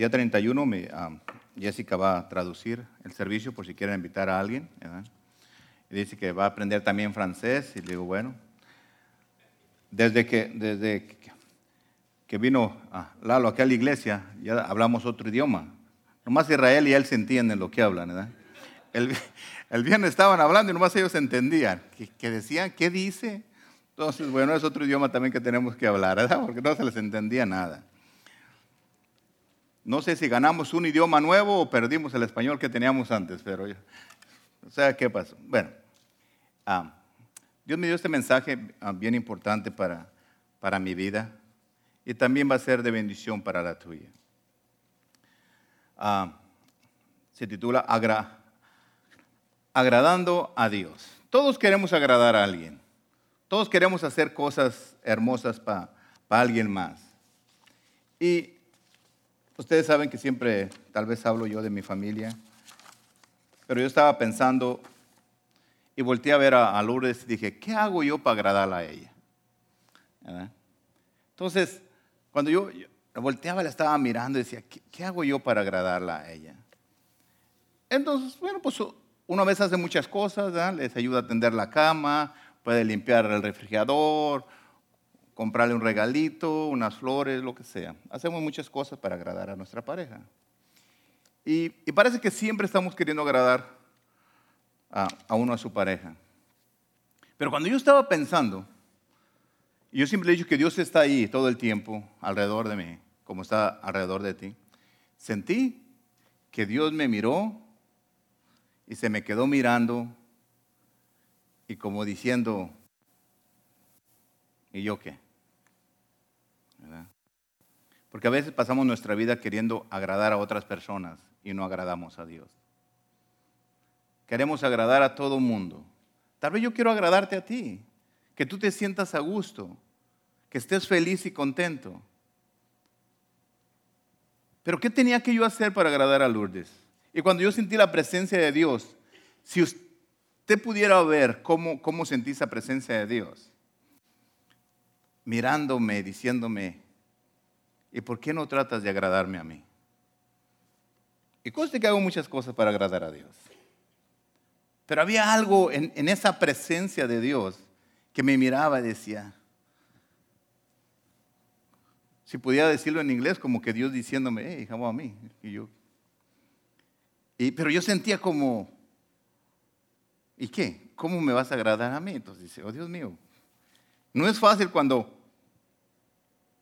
día 31 me, ah, Jessica va a traducir el servicio por si quieren invitar a alguien. Dice que va a aprender también francés. Y le digo, bueno, desde que, desde que vino ah, Lalo aquí a la iglesia, ya hablamos otro idioma. Nomás Israel y él se entienden lo que hablan. El, el viernes estaban hablando y nomás ellos entendían. ¿Qué, decían? ¿Qué dice? Entonces, bueno, es otro idioma también que tenemos que hablar, ¿verdad? Porque no se les entendía nada. No sé si ganamos un idioma nuevo o perdimos el español que teníamos antes, pero o sea, ¿qué pasó? Bueno, ah, Dios me dio este mensaje ah, bien importante para, para mi vida y también va a ser de bendición para la tuya. Ah, se titula Agradando a Dios. Todos queremos agradar a alguien. Todos queremos hacer cosas hermosas para alguien más. Y Ustedes saben que siempre, tal vez hablo yo de mi familia, pero yo estaba pensando y volteé a ver a, Lourdes y dije, ¿qué hago yo para agradarla a ella? Entonces, cuando yo, volteaba, la estaba mirando y decía, ¿qué, hago yo para agradarla a ella? Entonces, bueno, pues una vez hace muchas cosas, les ayuda a tender la cama, puede limpiar el refrigerador, comprarle un regalito, unas flores, lo que sea. Hacemos muchas cosas para agradar a nuestra pareja. Y, parece que siempre estamos queriendo agradar a, uno a su pareja. Pero cuando yo estaba pensando, y yo siempre he dicho que Dios está ahí todo el tiempo, alrededor de mí, como está alrededor de ti, sentí que Dios me miró y se me quedó mirando y como diciendo, ¿y yo qué? Porque a veces pasamos nuestra vida queriendo agradar a otras personas y no agradamos a Dios. Queremos agradar a todo mundo. Tal vez yo quiero agradarte a ti, que tú te sientas a gusto, que estés feliz y contento. Pero ¿qué tenía que yo hacer para agradar a Lourdes? Y cuando yo sentí la presencia de Dios, si usted pudiera ver cómo, cómo sentí esa presencia de Dios, mirándome, diciéndome, ¿Y por qué no tratas de agradarme a mí? Y conste que hago muchas cosas para agradar a Dios. Pero había algo en, esa presencia de Dios que me miraba y decía, si pudiera decirlo en inglés, como que Dios diciéndome, hey, amo a mí. Y yo, y, pero yo sentía como, ¿y qué? ¿Cómo me vas a agradar a mí? Entonces dice, oh Dios mío, no es fácil cuando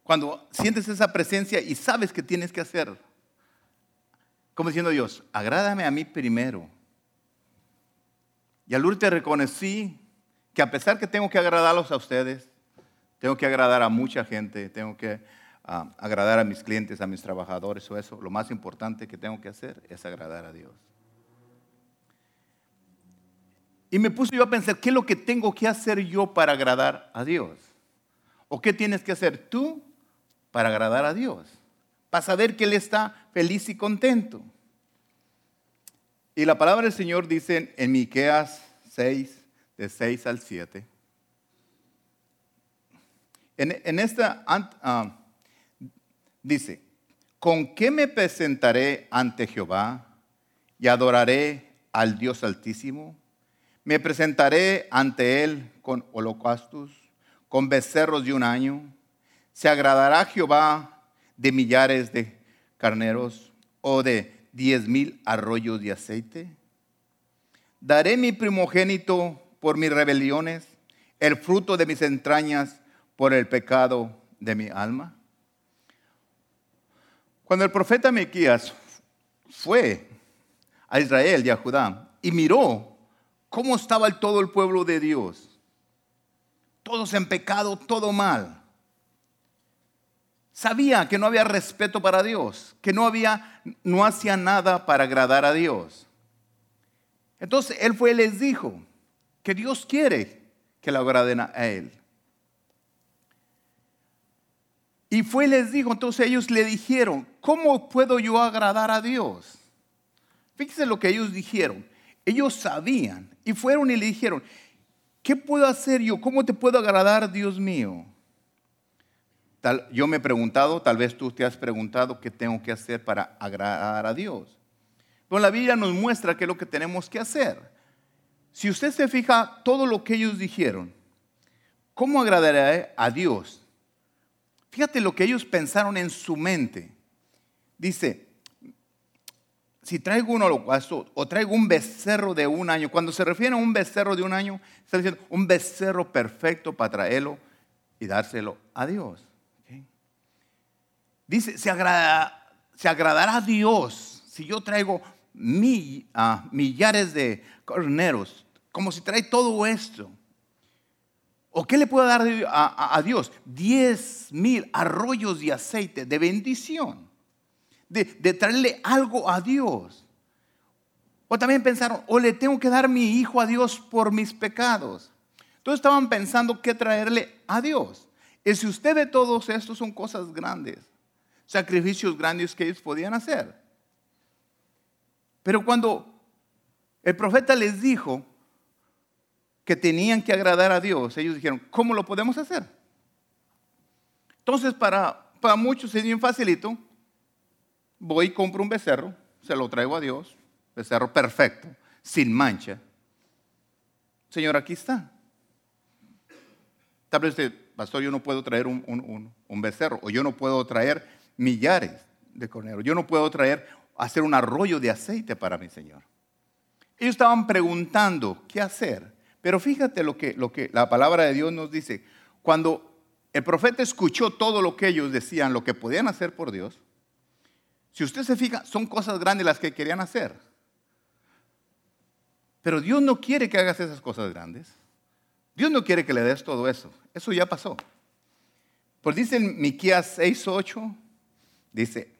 cuando sientes esa presencia y sabes que tienes que hacer. Como diciendo Dios, agrádame a mí primero. Y al último reconocí que a pesar que tengo que agradarlos a ustedes, tengo que agradar a mucha gente, tengo que ah, agradar a mis clientes, a mis trabajadores o eso, lo más importante que tengo que hacer es agradar a Dios. Y me puse yo a pensar, ¿qué es lo que tengo que hacer yo para agradar a Dios? ¿O qué tienes que hacer tú para agradar a Dios, para saber que Él está feliz y contento. Y la palabra del Señor dice en Miqueas 6, de 6 al 7. En, esta ah, dice, ¿con qué me presentaré ante Jehová y adoraré al Dios Altísimo? Me presentaré ante Él con holocaustos, con becerros de un año ¿Se agradará Jehová de millares de carneros o de diez mil arroyos de aceite? ¿Daré mi primogénito por mis rebeliones, el fruto de mis entrañas por el pecado de mi alma? Cuando el profeta Miquías fue a Israel y a Judá y miró cómo estaba todo el pueblo de Dios, todos en pecado, todo mal sabía que no había respeto para Dios, que no había, no hacía nada para agradar a Dios. Entonces él fue y les dijo que Dios quiere que le agraden a él. Y fue y les dijo, entonces ellos le dijeron, ¿cómo puedo yo agradar a Dios? Fíjense lo que ellos dijeron. Ellos sabían y fueron y le dijeron, ¿qué puedo hacer yo? ¿Cómo te puedo agradar, Dios mío? Yo me he preguntado, tal vez tú te has preguntado qué tengo que hacer para agradar a Dios. Pero la Biblia nos muestra qué es lo que tenemos que hacer. Si usted se fija todo lo que ellos dijeron, ¿cómo agradaré a Dios? Fíjate lo que ellos pensaron en su mente. Dice, si traigo un holocausto o traigo un becerro de un año, cuando se refiere a un becerro de un año, está diciendo un becerro perfecto para traerlo y dárselo a Dios. Dice, se, agradará a Dios si yo traigo ah, millares de corneros, como si trae todo esto. ¿O qué le puedo dar a, Dios? Diez mil arroyos de aceite de bendición de, traerle algo a Dios. O también pensaron, o le tengo que dar mi hijo a Dios por mis pecados. Entonces estaban pensando qué traerle a Dios. Y si usted ve todos estos son cosas grandes, sacrificios grandes que ellos podían hacer. Pero cuando el profeta les dijo que tenían que agradar a Dios, ellos dijeron, ¿cómo lo podemos hacer? Entonces para, para muchos es bien facilito voy y compro un becerro, se lo traigo a Dios, becerro perfecto, sin mancha. Señor, aquí está. Tal vez usted, pastor, yo no puedo traer un, becerro, o yo no puedo traer millares de corneros, yo no puedo traer, hacer un arroyo de aceite para mi Señor. Ellos estaban preguntando qué hacer, pero fíjate lo que, lo que la palabra de Dios nos dice. Cuando el profeta escuchó todo lo que ellos decían, lo que podían hacer por Dios, si usted se fija, son cosas grandes las que querían hacer. Pero Dios no quiere que hagas esas cosas grandes. Dios no quiere que le des todo eso. Eso ya pasó. Pues dice en Miqueas 6:8, dice,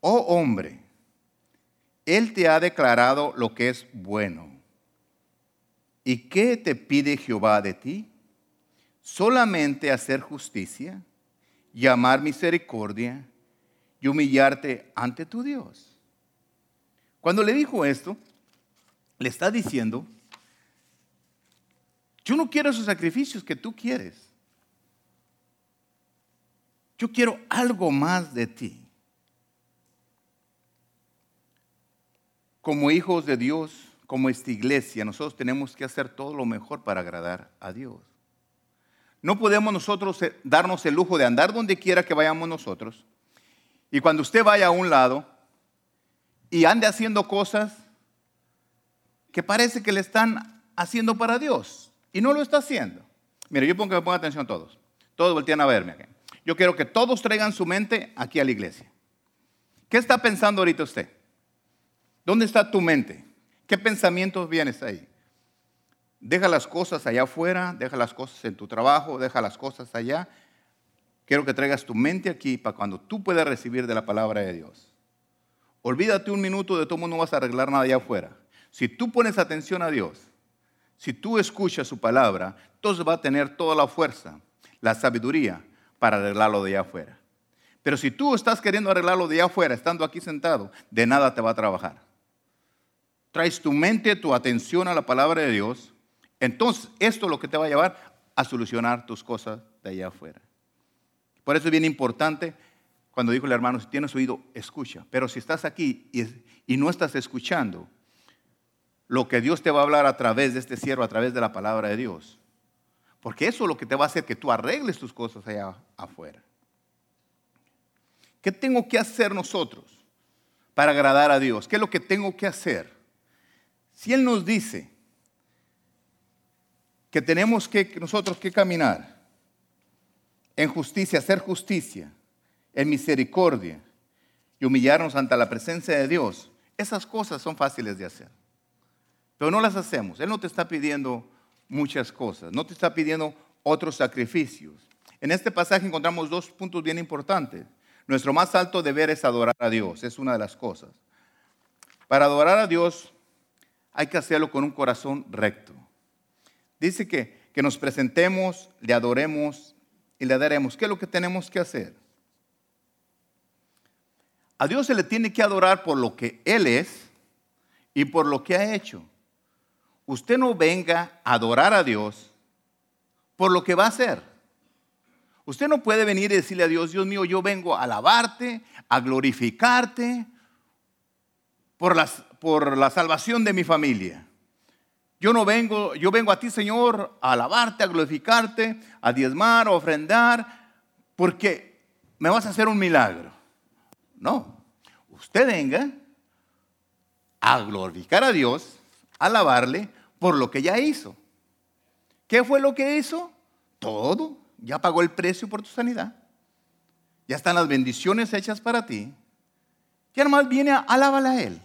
"Oh hombre, él te ha declarado lo que es bueno. ¿Y qué te pide Jehová de ti? Solamente hacer justicia, llamar misericordia y humillarte ante tu Dios. Cuando le dijo esto, le está diciendo, yo no quiero esos sacrificios que tú quieres. Yo quiero algo más de ti. Como hijos de Dios, como esta iglesia, nosotros tenemos que hacer todo lo mejor para agradar a Dios. No podemos nosotros eh, darnos el lujo de andar donde quiera que vayamos nosotros y cuando usted vaya a un lado y ande haciendo cosas que parece que le están haciendo para Dios y no lo está haciendo. Mire, yo pongo que me pongan atención todos. Todos voltean a verme aquí. Yo quiero que todos traigan su mente aquí a la iglesia. ¿Qué está pensando ahorita usted? ¿Dónde está tu mente? ¿Qué pensamientos vienes ahí? Deja las cosas allá afuera, deja las cosas en tu trabajo, deja las cosas allá Quiero que traigas tu mente aquí para cuando tú puedas recibir de la palabra de Dios. Olvídate un minuto de todo no vas a arreglar nada allá afuera. Si tú pones atención a Dios, si tú escuchas su palabra, entonces va a tener toda la fuerza, la sabiduría para arreglarlo de allá afuera. Pero si tú estás queriendo arreglarlo de allá afuera, estando aquí sentado, de nada te va a trabajar. Traes tu mente, tu atención a la palabra de Dios, entonces esto es lo que te va a llevar a solucionar tus cosas de allá afuera. Por eso es bien importante cuando dijo el hermano, si tienes oído, escucha. Pero si estás aquí y, no estás escuchando lo que Dios te va a hablar a través de este siervo, a través de la palabra de Dios, porque eso es lo que te va a hacer que tú arregles tus cosas allá afuera. ¿Qué tengo que hacer nosotros para agradar a Dios? ¿Qué es lo que tengo que hacer? Si Él nos dice que tenemos que nosotros que caminar en justicia, hacer justicia, en misericordia y humillarnos ante la presencia de Dios, esas cosas son fáciles de hacer. Pero no las hacemos. Él no te está pidiendo muchas cosas, no te está pidiendo otros sacrificios. En este pasaje encontramos dos puntos bien importantes. Nuestro más alto deber es adorar a Dios, es una de las cosas. Para adorar a Dios hay que hacerlo con un corazón recto. Dice que, que nos presentemos, le adoremos y le daremos. ¿Qué es lo que tenemos que hacer? A Dios se le tiene que adorar por lo que Él es y por lo que ha hecho. Usted no venga a adorar a Dios por lo que va a hacer. Usted no puede venir y decirle a Dios, Dios mío, yo vengo a alabarte, a glorificarte por, por la salvación de mi familia. Yo no vengo, yo vengo a ti, Señor, a alabarte, a glorificarte, a diezmar, a ofrendar, porque me vas a hacer un milagro. No, usted venga a glorificar a Dios, alabarle por lo que ya hizo. ¿Qué fue lo que hizo? Todo. Ya pagó el precio por tu sanidad. Ya están las bendiciones hechas para ti. Ya nomás viene a alábale a Él.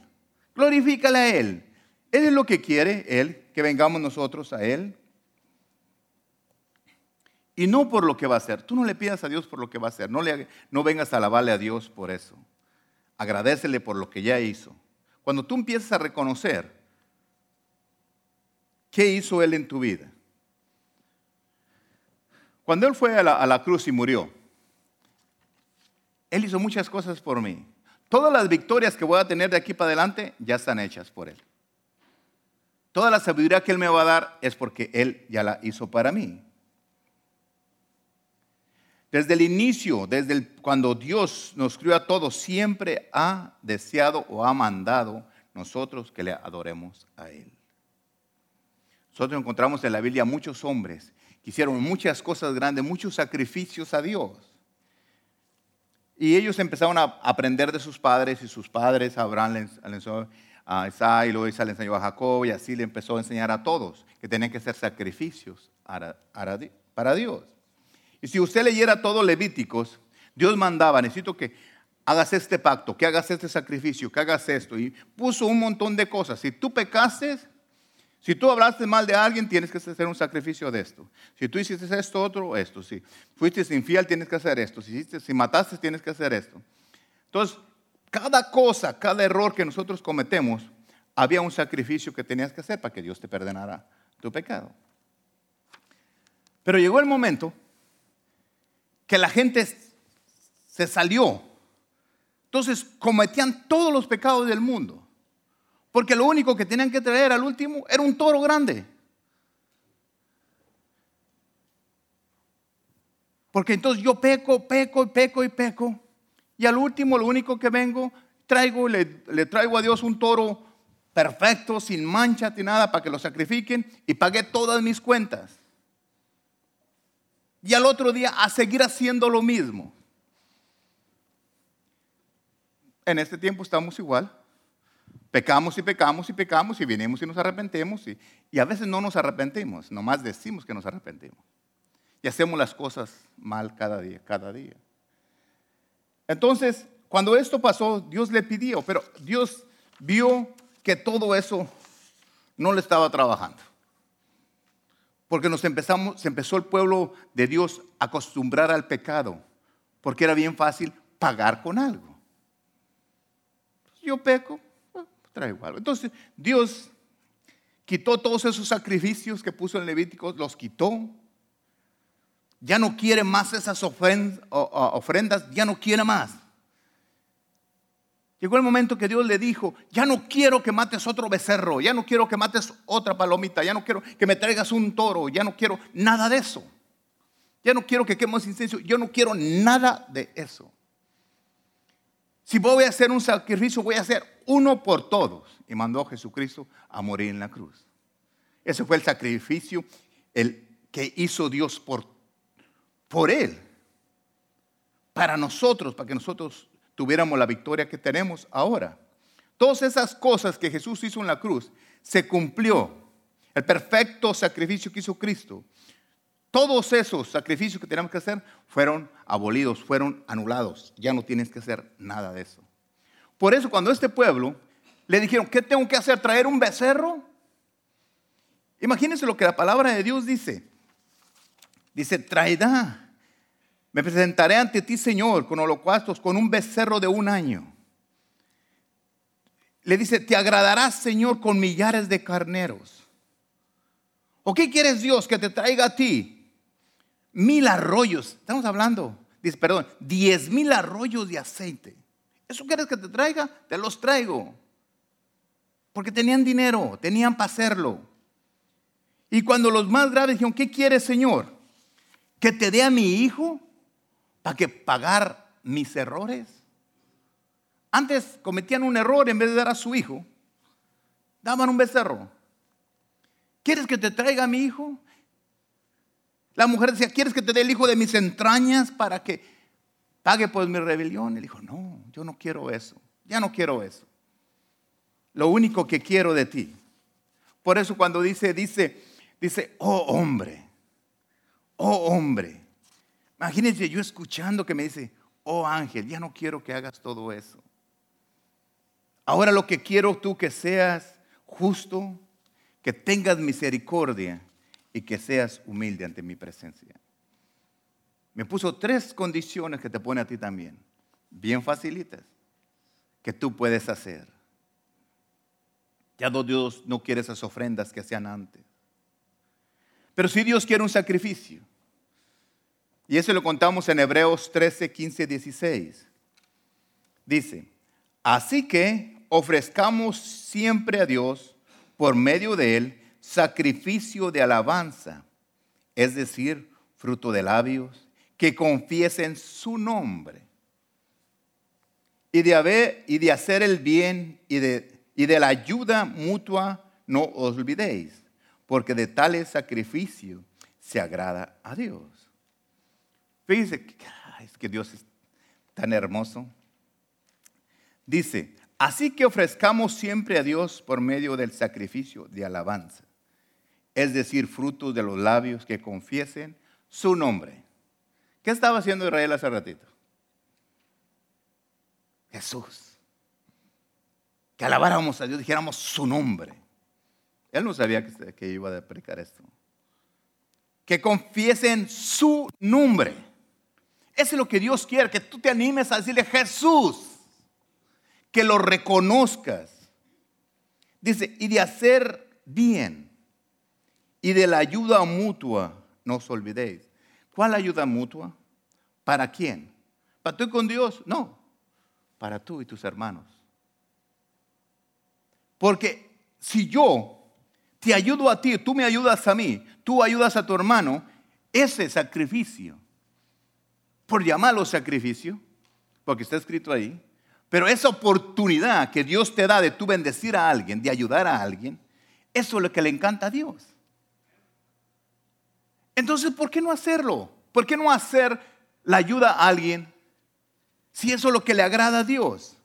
Glorifícale a Él. Él es lo que quiere, Él, que vengamos nosotros a Él. Y no por lo que va a hacer. Tú no le pidas a Dios por lo que va a hacer. No, le, no vengas a alabarle a Dios por eso. Agradecele por lo que ya hizo. Cuando tú empiezas a reconocer qué hizo Él en tu vida. Cuando Él fue a la, cruz y murió, Él hizo muchas cosas por mí. Todas las victorias que voy a tener de aquí para adelante ya están hechas por Él. Toda la sabiduría que Él me va a dar es porque Él ya la hizo para mí. Desde el inicio, desde cuando Dios nos crió a todos, siempre ha deseado o ha mandado nosotros que le adoremos a Él. Nosotros encontramos en la Biblia muchos hombres que hicieron muchas cosas grandes, muchos sacrificios a Dios. Y ellos empezaron a aprender de sus padres y sus padres, Abraham les enseñó a Isaac y luego Isaac le enseñó a Jacob y así le empezó a enseñar a todos que tenían que hacer sacrificios para Dios. Y si usted leyera todos Levíticos, Dios mandaba, necesito que hagas este pacto, que hagas este sacrificio, que hagas esto. Y puso un montón de cosas. Si tú pecaste, si tú hablaste mal de alguien, tienes que hacer un sacrificio de esto. Si tú hiciste esto, otro, esto. Si fuiste infiel, tienes que hacer esto. Si, hiciste, si mataste, tienes que hacer esto. Entonces, cada cosa, cada error que nosotros cometemos, había un sacrificio que tenías que hacer para que Dios te perdonara tu pecado. Pero llegó el momento que la gente se salió. Entonces cometían todos los pecados del mundo. Porque lo único que tenían que traer al último era un toro grande. Porque entonces yo peco, peco y peco y peco. Y al último, lo único que vengo, traigo, le, le traigo a Dios un toro perfecto, sin mancha, ni nada, para que lo sacrifiquen y pagué todas mis cuentas. Y al otro día a seguir haciendo lo mismo. En este tiempo estamos igual. Pecamos y pecamos y pecamos y venimos y nos arrepentemos y, y a veces no nos arrepentimos, nomás decimos que nos arrepentimos. Y hacemos las cosas mal cada día, cada día. Entonces, cuando esto pasó, Dios le pidió, pero Dios vio que todo eso no le estaba trabajando. Porque nos empezamos, se empezó el pueblo de Dios a acostumbrar al pecado, porque era bien fácil pagar con algo. Yo peco, Entonces Dios quitó todos esos sacrificios que puso en Levítico, los quitó. Ya no quiere más esas ofrendas, ya no quiere más. Llegó el momento que Dios le dijo, ya no quiero que mates otro becerro, ya no quiero que mates otra palomita, ya no quiero que me traigas un toro, ya no quiero nada de eso. Ya no quiero que quemos incienso, yo no quiero nada de eso. Si voy a hacer un sacrificio, voy a hacer uno por todos. Y mandó a Jesucristo a morir en la cruz. Ese fue el sacrificio el que hizo Dios por, por él. Para nosotros, para que nosotros tuviéramos la victoria que tenemos ahora. Todas esas cosas que Jesús hizo en la cruz se cumplió. El perfecto sacrificio que hizo Cristo. Todos esos sacrificios que teníamos que hacer fueron abolidos, fueron anulados. Ya no tienes que hacer nada de eso. Por eso cuando este pueblo le dijeron, ¿qué tengo que hacer? ¿Traer un becerro? Imagínense lo que la palabra de Dios dice. Dice, traerá me presentaré ante ti, Señor, con holocaustos, con un becerro de un año. Le dice, te agradarás, Señor, con millares de carneros. ¿O qué quieres Dios que te traiga a ti? Mil arroyos. Estamos hablando, dice, perdón, diez mil arroyos de aceite. ¿Eso quieres que te traiga? Te los traigo. Porque tenían dinero, tenían para hacerlo. Y cuando los más graves dijeron, ¿qué quieres, Señor? ¿Que te dé a mi hijo? para que pagar mis errores. Antes cometían un error en vez de dar a su hijo, daban un becerro. ¿Quieres que te traiga a mi hijo? La mujer decía, ¿quieres que te dé el hijo de mis entrañas para que pague por mi rebelión? Él dijo, no, yo no quiero eso, ya no quiero eso. Lo único que quiero de ti. Por eso cuando dice, dice, dice, oh hombre, oh hombre. Imagínense yo escuchando que me dice, oh ángel, ya no quiero que hagas todo eso. Ahora lo que quiero tú que seas justo, que tengas misericordia y que seas humilde ante mi presencia. Me puso tres condiciones que te pone a ti también, bien facilitas, que tú puedes hacer. Ya Dios no quiere esas ofrendas que hacían antes. Pero si Dios quiere un sacrificio, y eso lo contamos en Hebreos 13, 15, 16, dice, así que ofrezcamos siempre a Dios, por medio de Él, sacrificio de alabanza, es decir, fruto de labios, que confiesen su nombre. Y de, hacer el bien y de, la ayuda mutua no os olvidéis, porque de tales sacrificio se agrada a Dios. Fíjense, es que Dios es tan hermoso. Dice, así que ofrezcamos siempre a Dios por medio del sacrificio de alabanza es decir, frutos de los labios que confiesen su nombre. ¿Qué estaba haciendo Israel hace ratito? Jesús. Que alabáramos a Dios, dijéramos su nombre. Él no sabía que, iba a predicar esto. Que confiesen su nombre. Eso es lo que Dios quiere, que tú te animes a decirle Jesús. Que lo reconozcas. Dice, y de hacer bien y de la ayuda mutua no os olvidéis. ¿Cuál ayuda mutua? ¿Para quién? ¿Para tú y con Dios? No, para tú y tus hermanos. Porque si yo te ayudo a ti, tú me ayudas a mí, tú ayudas a tu hermano, ese sacrificio, por llamarlo sacrificio, porque está escrito ahí, pero esa oportunidad que Dios te da de tú bendecir a alguien, de ayudar a alguien, eso es lo que le encanta a Dios. Entonces, ¿por qué no hacerlo? ¿Por qué no hacer la ayuda a alguien si eso es lo que le agrada a Dios?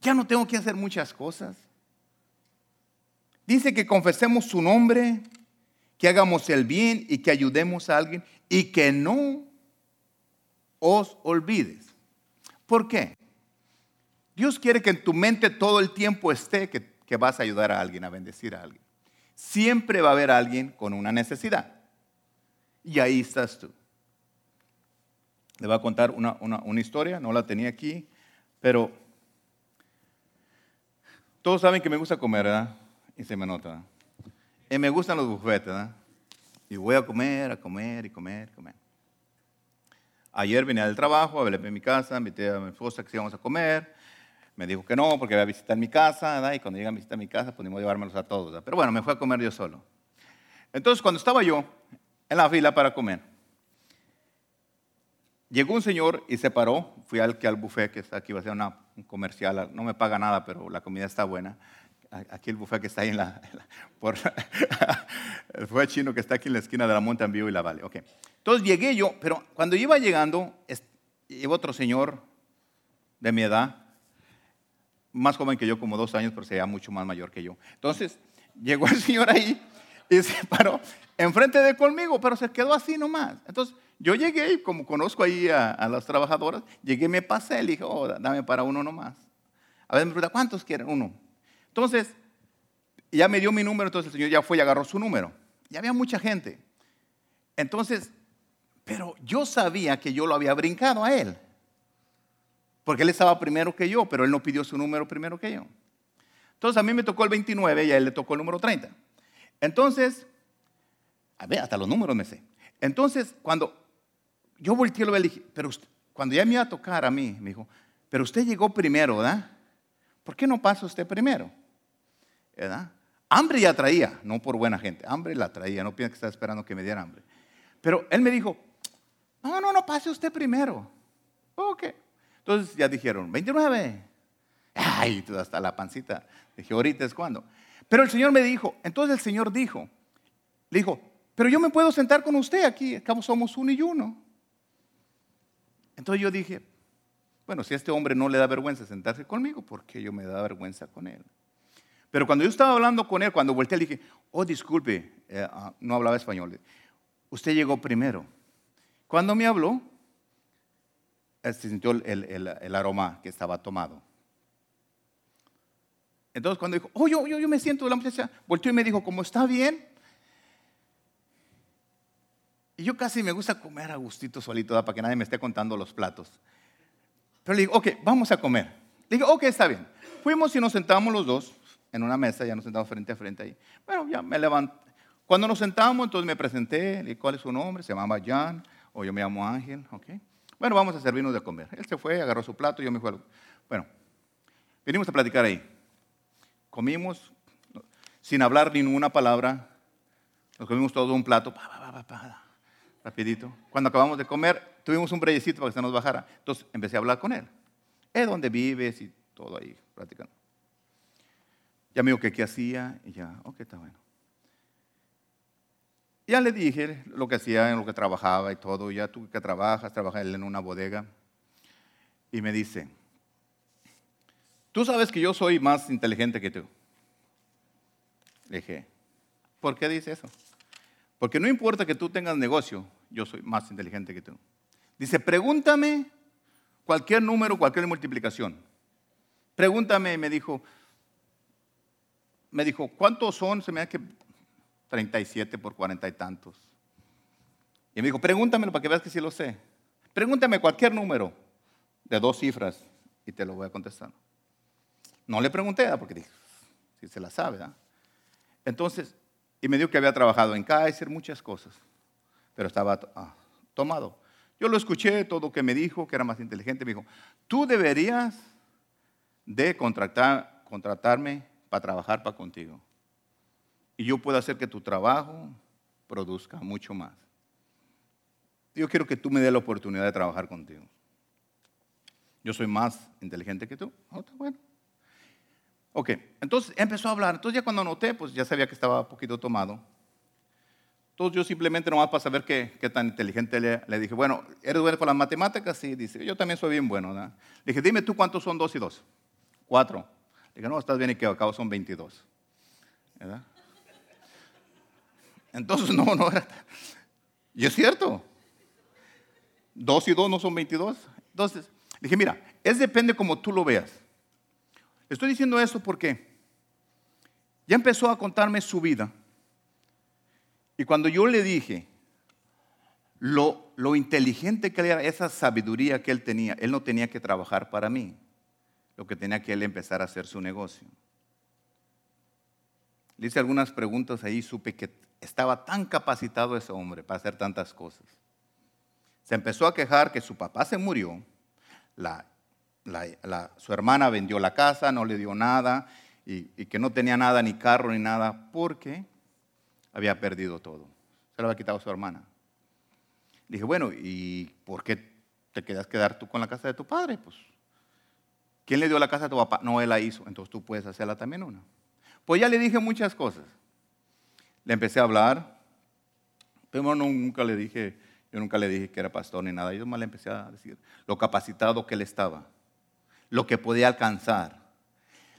Ya no tengo que hacer muchas cosas. Dice que confesemos su nombre, que hagamos el bien y que ayudemos a alguien y que no os olvides. ¿Por qué? Dios quiere que en tu mente todo el tiempo esté que, que vas a ayudar a alguien, a bendecir a alguien. Siempre va a haber alguien con una necesidad. Y ahí estás tú. Le voy a contar una, historia, no la tenía aquí, pero todos saben que me gusta comer, ¿verdad? Y se me nota. Y me gustan los bufetes, ¿verdad? Y voy a comer, a comer y comer, comer. Ayer venía del trabajo, hablé en mi casa, invité a mi esposa que íbamos a comer. Me dijo que no, porque iba a visitar mi casa, ¿verdad? Y cuando llega a visitar mi casa, pues ni a llevármelos a todos, ¿verdad? Pero bueno, me fue a comer yo solo. Entonces, cuando estaba yo en la fila para comer. Llegó un señor y se paró. Fui al que al buffet que está aquí, va a ser una, un comercial, no me paga nada, pero la comida está buena. Aquí el buffet que está ahí en la. por, el buffet chino que está aquí en la esquina de la Mountain View y la Vale. Okay. Entonces llegué yo, pero cuando iba llegando, llegó otro señor de mi edad, más joven que yo, como dos años, pero sería mucho más mayor que yo. Entonces llegó el señor ahí y se paró enfrente de conmigo, pero se quedó así nomás. Entonces, yo llegué y como conozco ahí a, las trabajadoras, llegué, me pasé, le dije, oh, dame para uno nomás. A veces me pregunta, ¿cuántos quieren? Uno. Entonces, ya me dio mi número, entonces el señor ya fue y agarró su número. Y había mucha gente. Entonces, pero yo sabía que yo lo había brincado a él. Porque él estaba primero que yo, pero él no pidió su número primero que yo. Entonces a mí me tocó el 29 y a él le tocó el número 30. Entonces, a ver, hasta los números me sé. Entonces, cuando yo volteé lo dije, pero cuando ya me iba a tocar a mí, me dijo, pero usted llegó primero, ¿verdad? ¿Por qué no pasa usted primero? ¿Verdad? Hambre ya traía, no por buena gente, hambre la traía, no piensa que estaba esperando que me diera hambre. Pero él me dijo, No, no, no, pase usted primero. Ok. Entonces ya dijeron, 29. Ay, hasta la pancita. Dije, ahorita es cuando. Pero el Señor me dijo, entonces el Señor dijo, le dijo, pero yo me puedo sentar con usted aquí, somos uno y uno. Entonces yo dije, bueno, si a este hombre no le da vergüenza sentarse conmigo, ¿por qué yo me da vergüenza con él? Pero cuando yo estaba hablando con él, cuando volteé, le dije, oh, disculpe, eh, ah, no hablaba español. Usted llegó primero. Cuando me habló, se sintió el, aroma que estaba tomado. Entonces cuando dijo, oh, yo, yo, me siento, la muchacha volteó y me dijo, ¿cómo está bien? Y yo casi me gusta comer a gustito solito, para que nadie me esté contando los platos. Pero le digo, ok, vamos a comer. Le digo, ok, está bien. Fuimos y nos sentamos los dos en una mesa, ya nos sentamos frente a frente ahí. Bueno, ya me levanté. Cuando nos sentamos, entonces me presenté, le dije, ¿cuál es su nombre? Se llamaba Jan, o yo me llamo Ángel, ok. Bueno, vamos a servirnos de comer. Él se fue, agarró su plato, yo me fui. Bueno, venimos a platicar ahí. Comimos, sin hablar ninguna palabra, nos comimos todo un plato, rapidito. Cuando acabamos de comer, tuvimos un brellecito para que se nos bajara. Entonces empecé a hablar con él. ¿Eh, dónde vives? Y todo ahí, platicando. Ya me dijo que qué hacía, y ya, ok, está bueno. Ya le dije lo que hacía, en lo que trabajaba y todo. Ya tú que trabajas, trabajas en una bodega. Y me dice, tú sabes que yo soy más inteligente que tú. Le dije, ¿por qué dice eso? Porque no importa que tú tengas negocio, yo soy más inteligente que tú. Dice, pregúntame cualquier número, cualquier multiplicación. Pregúntame, me dijo, me dijo, ¿cuántos son? Se me da que 37 por cuarenta y tantos. Y me dijo, pregúntamelo para que veas que sí lo sé. Pregúntame cualquier número de dos cifras y te lo voy a contestar. No le pregunté, porque dije, si se la sabe. Entonces, y me dijo que había trabajado en Kaiser, muchas cosas, pero estaba ah, tomado. Yo lo escuché, todo que me dijo, que era más inteligente, me dijo, tú deberías de contratar, contratarme para trabajar para contigo. Y yo puedo hacer que tu trabajo produzca mucho más. Yo quiero que tú me des la oportunidad de trabajar contigo. Yo soy más inteligente que tú. Oh, bueno. Ok, entonces empezó a hablar. Entonces ya cuando noté, pues ya sabía que estaba un poquito tomado. Entonces yo simplemente nomás para saber qué, tan inteligente le, le, dije, bueno, ¿eres bueno con las matemáticas? Sí, dice, yo también soy bien bueno. Le dije, dime tú cuántos son dos y dos. Cuatro. Le dije, no, estás bien y que acabo son 22. ¿Verdad? Entonces, no, no era. Y es cierto. Dos y dos no son 22. Entonces, dije, mira, es depende como tú lo veas. Estoy diciendo eso porque ya empezó a contarme su vida. Y cuando yo le dije lo, lo inteligente que era, esa sabiduría que él tenía, él no tenía que trabajar para mí. Lo que tenía que él empezar a hacer su negocio. Le hice algunas preguntas ahí, supe que estaba tan capacitado ese hombre para hacer tantas cosas. Se empezó a quejar que su papá se murió, su hermana vendió la casa, no le dio nada y, que no tenía nada, ni carro, ni nada, porque había perdido todo. Se lo había quitado su hermana. Dije, bueno, ¿y por qué te quedas quedar tú con la casa de tu padre? Pues, ¿quién le dio la casa a tu papá? No, él la hizo, entonces tú puedes hacerla también una. Pues ya le dije muchas cosas. Le empecé a hablar, pero nunca le dije, yo nunca le dije que era pastor ni nada. Yo más le empecé a decir lo capacitado que él estaba, lo que podía alcanzar.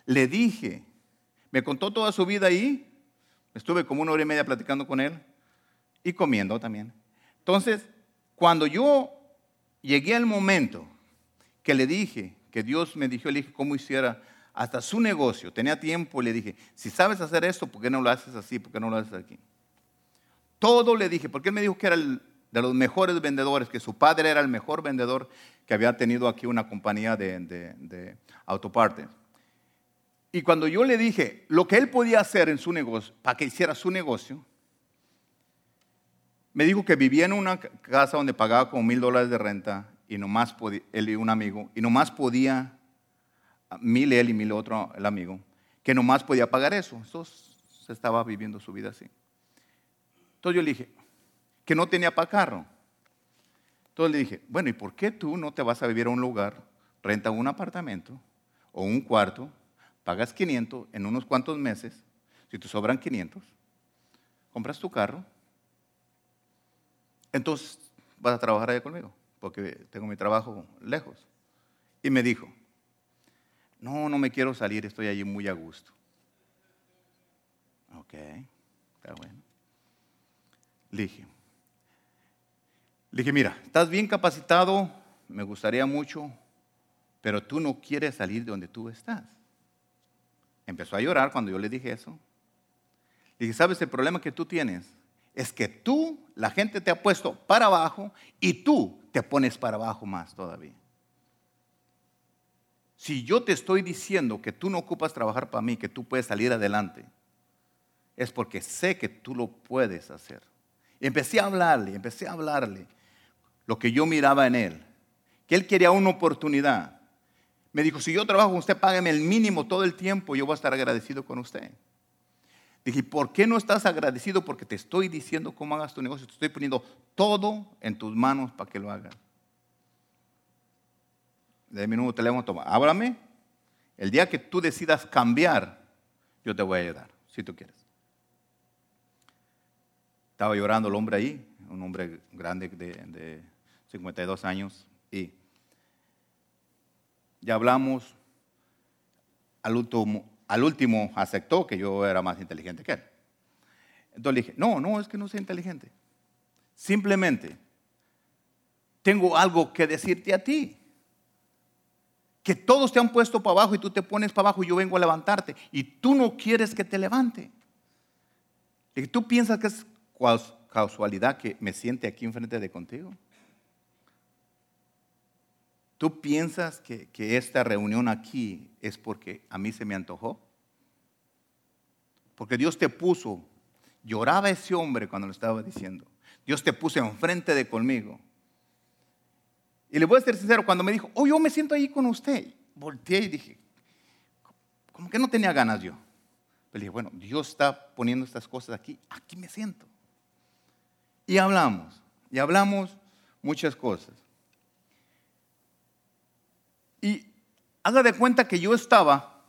Le dije, me contó toda su vida ahí, estuve como una hora y media platicando con él y comiendo también. Entonces, cuando yo llegué al momento que le dije, que Dios me dijo, le cómo hiciera hasta su negocio, tenía tiempo, le dije, si sabes hacer esto, ¿por qué no lo haces así? ¿Por qué no lo haces aquí? Todo le dije, porque él me dijo que era el, de los mejores vendedores, que su padre era el mejor vendedor que había tenido aquí una compañía de, de, autopartes. Y cuando yo le dije lo que él podía hacer en su negocio, para que hiciera su negocio, me dijo que vivía en una casa donde pagaba como mil dólares de renta y nomás podía, él y un amigo, y nomás podía mil él y mil otro el amigo, que nomás podía pagar eso. Entonces se estaba viviendo su vida así. Entonces yo le dije, que no tenía para carro. Entonces le dije, bueno, ¿y por qué tú no te vas a vivir a un lugar, renta un apartamento o un cuarto, pagas 500 en unos cuantos meses, si te sobran 500, compras tu carro, entonces vas a trabajar allá conmigo, porque tengo mi trabajo lejos. Y me dijo, no, no me quiero salir, estoy allí muy a gusto. Ok, está bueno. Le dije, le dije, mira, estás bien capacitado, me gustaría mucho, pero tú no quieres salir de donde tú estás. Empezó a llorar cuando yo le dije eso. Le dije, ¿sabes el problema que tú tienes? Es que tú, la gente te ha puesto para abajo y tú te pones para abajo más todavía. Si yo te estoy diciendo que tú no ocupas trabajar para mí, que tú puedes salir adelante, es porque sé que tú lo puedes hacer. Y empecé a hablarle, empecé a hablarle lo que yo miraba en él, que él quería una oportunidad. Me dijo, si yo trabajo con usted, págame el mínimo todo el tiempo, yo voy a estar agradecido con usted. Dije, ¿por qué no estás agradecido? Porque te estoy diciendo cómo hagas tu negocio, te estoy poniendo todo en tus manos para que lo hagas. De mi nuevo teléfono, toma, háblame. El día que tú decidas cambiar, yo te voy a ayudar, si tú quieres. Estaba llorando el hombre ahí, un hombre grande de, 52 años, y ya hablamos, al último, aceptó que yo era más inteligente que él. Entonces le dije, no, no, es que no soy inteligente. Simplemente tengo algo que decirte a ti. Que todos te han puesto para abajo y tú te pones para abajo y yo vengo a levantarte. Y tú no quieres que te levante. Y tú piensas que es casualidad que me siente aquí enfrente de contigo? ¿Tú piensas que, que, esta reunión aquí es porque a mí se me antojó? Porque Dios te puso, lloraba ese hombre cuando lo estaba diciendo. Dios te puso enfrente de conmigo. Y le voy a ser sincero, cuando me dijo, oh, yo me siento ahí con usted, volteé y dije, como que no tenía ganas yo. Pero dije, bueno, Dios está poniendo estas cosas aquí, aquí me siento. Y hablamos, y hablamos muchas cosas. Y haga de cuenta que yo estaba,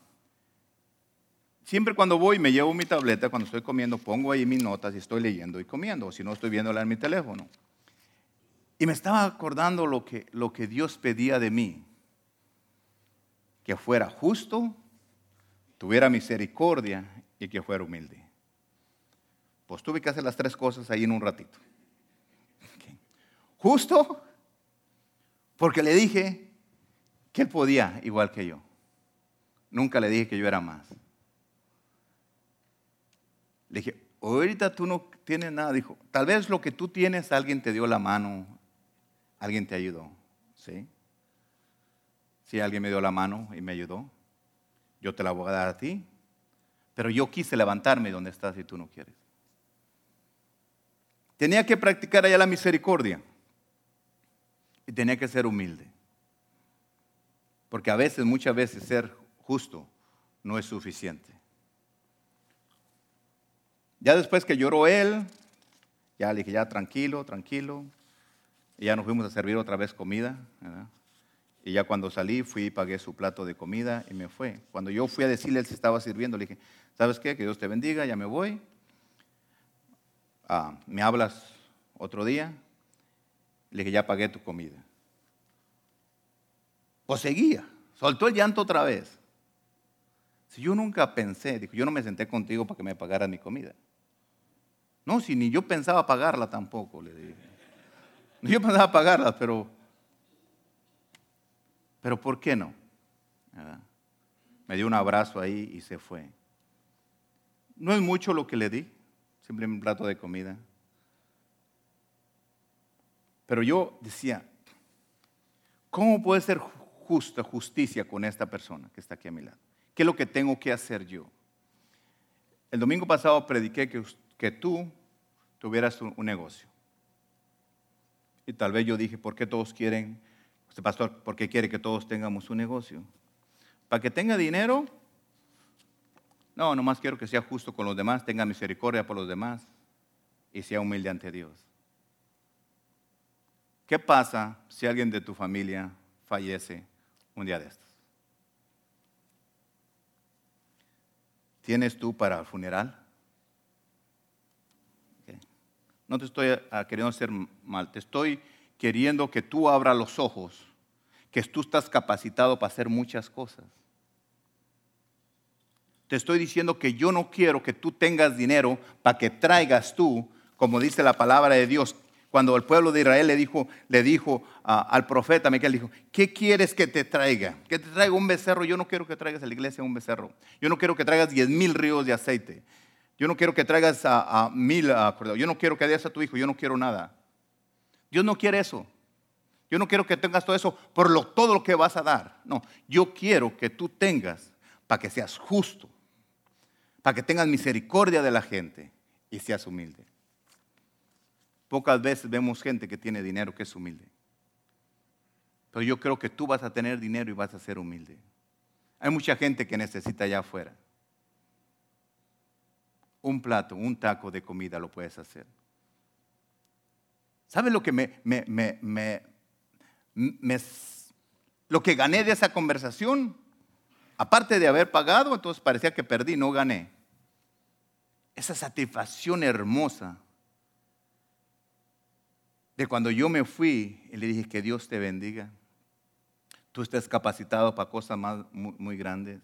siempre cuando voy me llevo mi tableta, cuando estoy comiendo, pongo ahí mis notas y estoy leyendo y comiendo, o si no estoy viéndola en mi teléfono. Y me estaba acordando lo que, lo que Dios pedía de mí, que fuera justo, tuviera misericordia y que fuera humilde. Pues tuve que hacer las tres cosas ahí en un ratito. Justo porque le dije él podía igual que yo. Nunca le dije que yo era más. Le dije, ahorita tú no tienes nada. Dijo, tal vez lo que tú tienes, alguien te dio la mano, alguien te ayudó. ¿Sí? Si alguien me dio la mano y me ayudó, yo te la voy a dar a ti. Pero yo quise levantarme donde estás y tú no quieres. Tenía que practicar allá la misericordia y tenía que ser humilde. Porque a veces, muchas veces, ser justo no es suficiente. Ya después que lloró él, ya le dije, ya tranquilo, tranquilo. Y ya nos fuimos a servir otra vez comida. Y ya cuando salí, fui y pagué su plato de comida y me fue. Cuando yo fui a decirle, él se estaba sirviendo, le dije, ¿sabes qué? Que Dios te bendiga, ya me voy. Ah, ¿Me hablas otro día? Le dije, ya pagué tu comida. Pues seguía, soltó el llanto otra vez. Si yo nunca pensé, dijo, yo no me senté contigo para que me pagaras mi comida. No, si ni yo pensaba pagarla tampoco, le dije. Ni yo pensaba pagarla, pero, pero ¿por qué no? Me dio un abrazo ahí y se fue. No es mucho lo que le di, simplemente un plato de comida. Pero yo decía, ¿cómo puede ser justa justicia con esta persona que está aquí a mi lado? ¿Qué es lo que tengo que hacer yo? El domingo pasado prediqué que, que tú tuvieras un, negocio. Y tal vez yo dije, ¿por qué todos quieren, este pastor, por qué quiere que todos tengamos un negocio? ¿Para que tenga dinero? No, nomás quiero que sea justo con los demás, tenga misericordia por los demás y sea humilde ante Dios. ¿Qué pasa si alguien de tu familia fallece un día de estos? ¿Tienes tú para el funeral? No te estoy ah, queriendo hacer mal, te estoy queriendo que tú abras los ojos, que tú estás capacitado para hacer muchas cosas. Te estoy diciendo que yo no quiero que tú tengas dinero para que traigas tú, como dice la palabra de Dios, cuando el pueblo de Israel le dijo, le dijo al profeta Miquel, dijo, ¿qué quieres que te traiga? Que te traiga un becerro. Yo no quiero que traigas a la iglesia un becerro. Yo no quiero que traigas diez mil ríos de aceite. Yo no quiero que traigas a, mil, yo no quiero que des a tu hijo, yo no quiero nada. Dios no quiere eso. Yo no quiero que tengas todo eso por lo, todo lo que vas a dar. No, yo quiero que tú tengas para que seas justo, para que tengas misericordia de la gente y seas humilde. Pocas veces vemos gente que tiene dinero que es humilde. Pero yo creo que tú vas a tener dinero y vas a ser humilde. Hay mucha gente que necesita allá afuera. Un plato, un taco de comida lo puedes hacer. ¿Sabes lo que me, lo que gané de esa conversación? Aparte de haber pagado, entonces parecía que perdí, no gané. Esa satisfacción hermosa de cuando yo me fui y le dije que Dios te bendiga. Tú estás capacitado para cosas muy, grandes.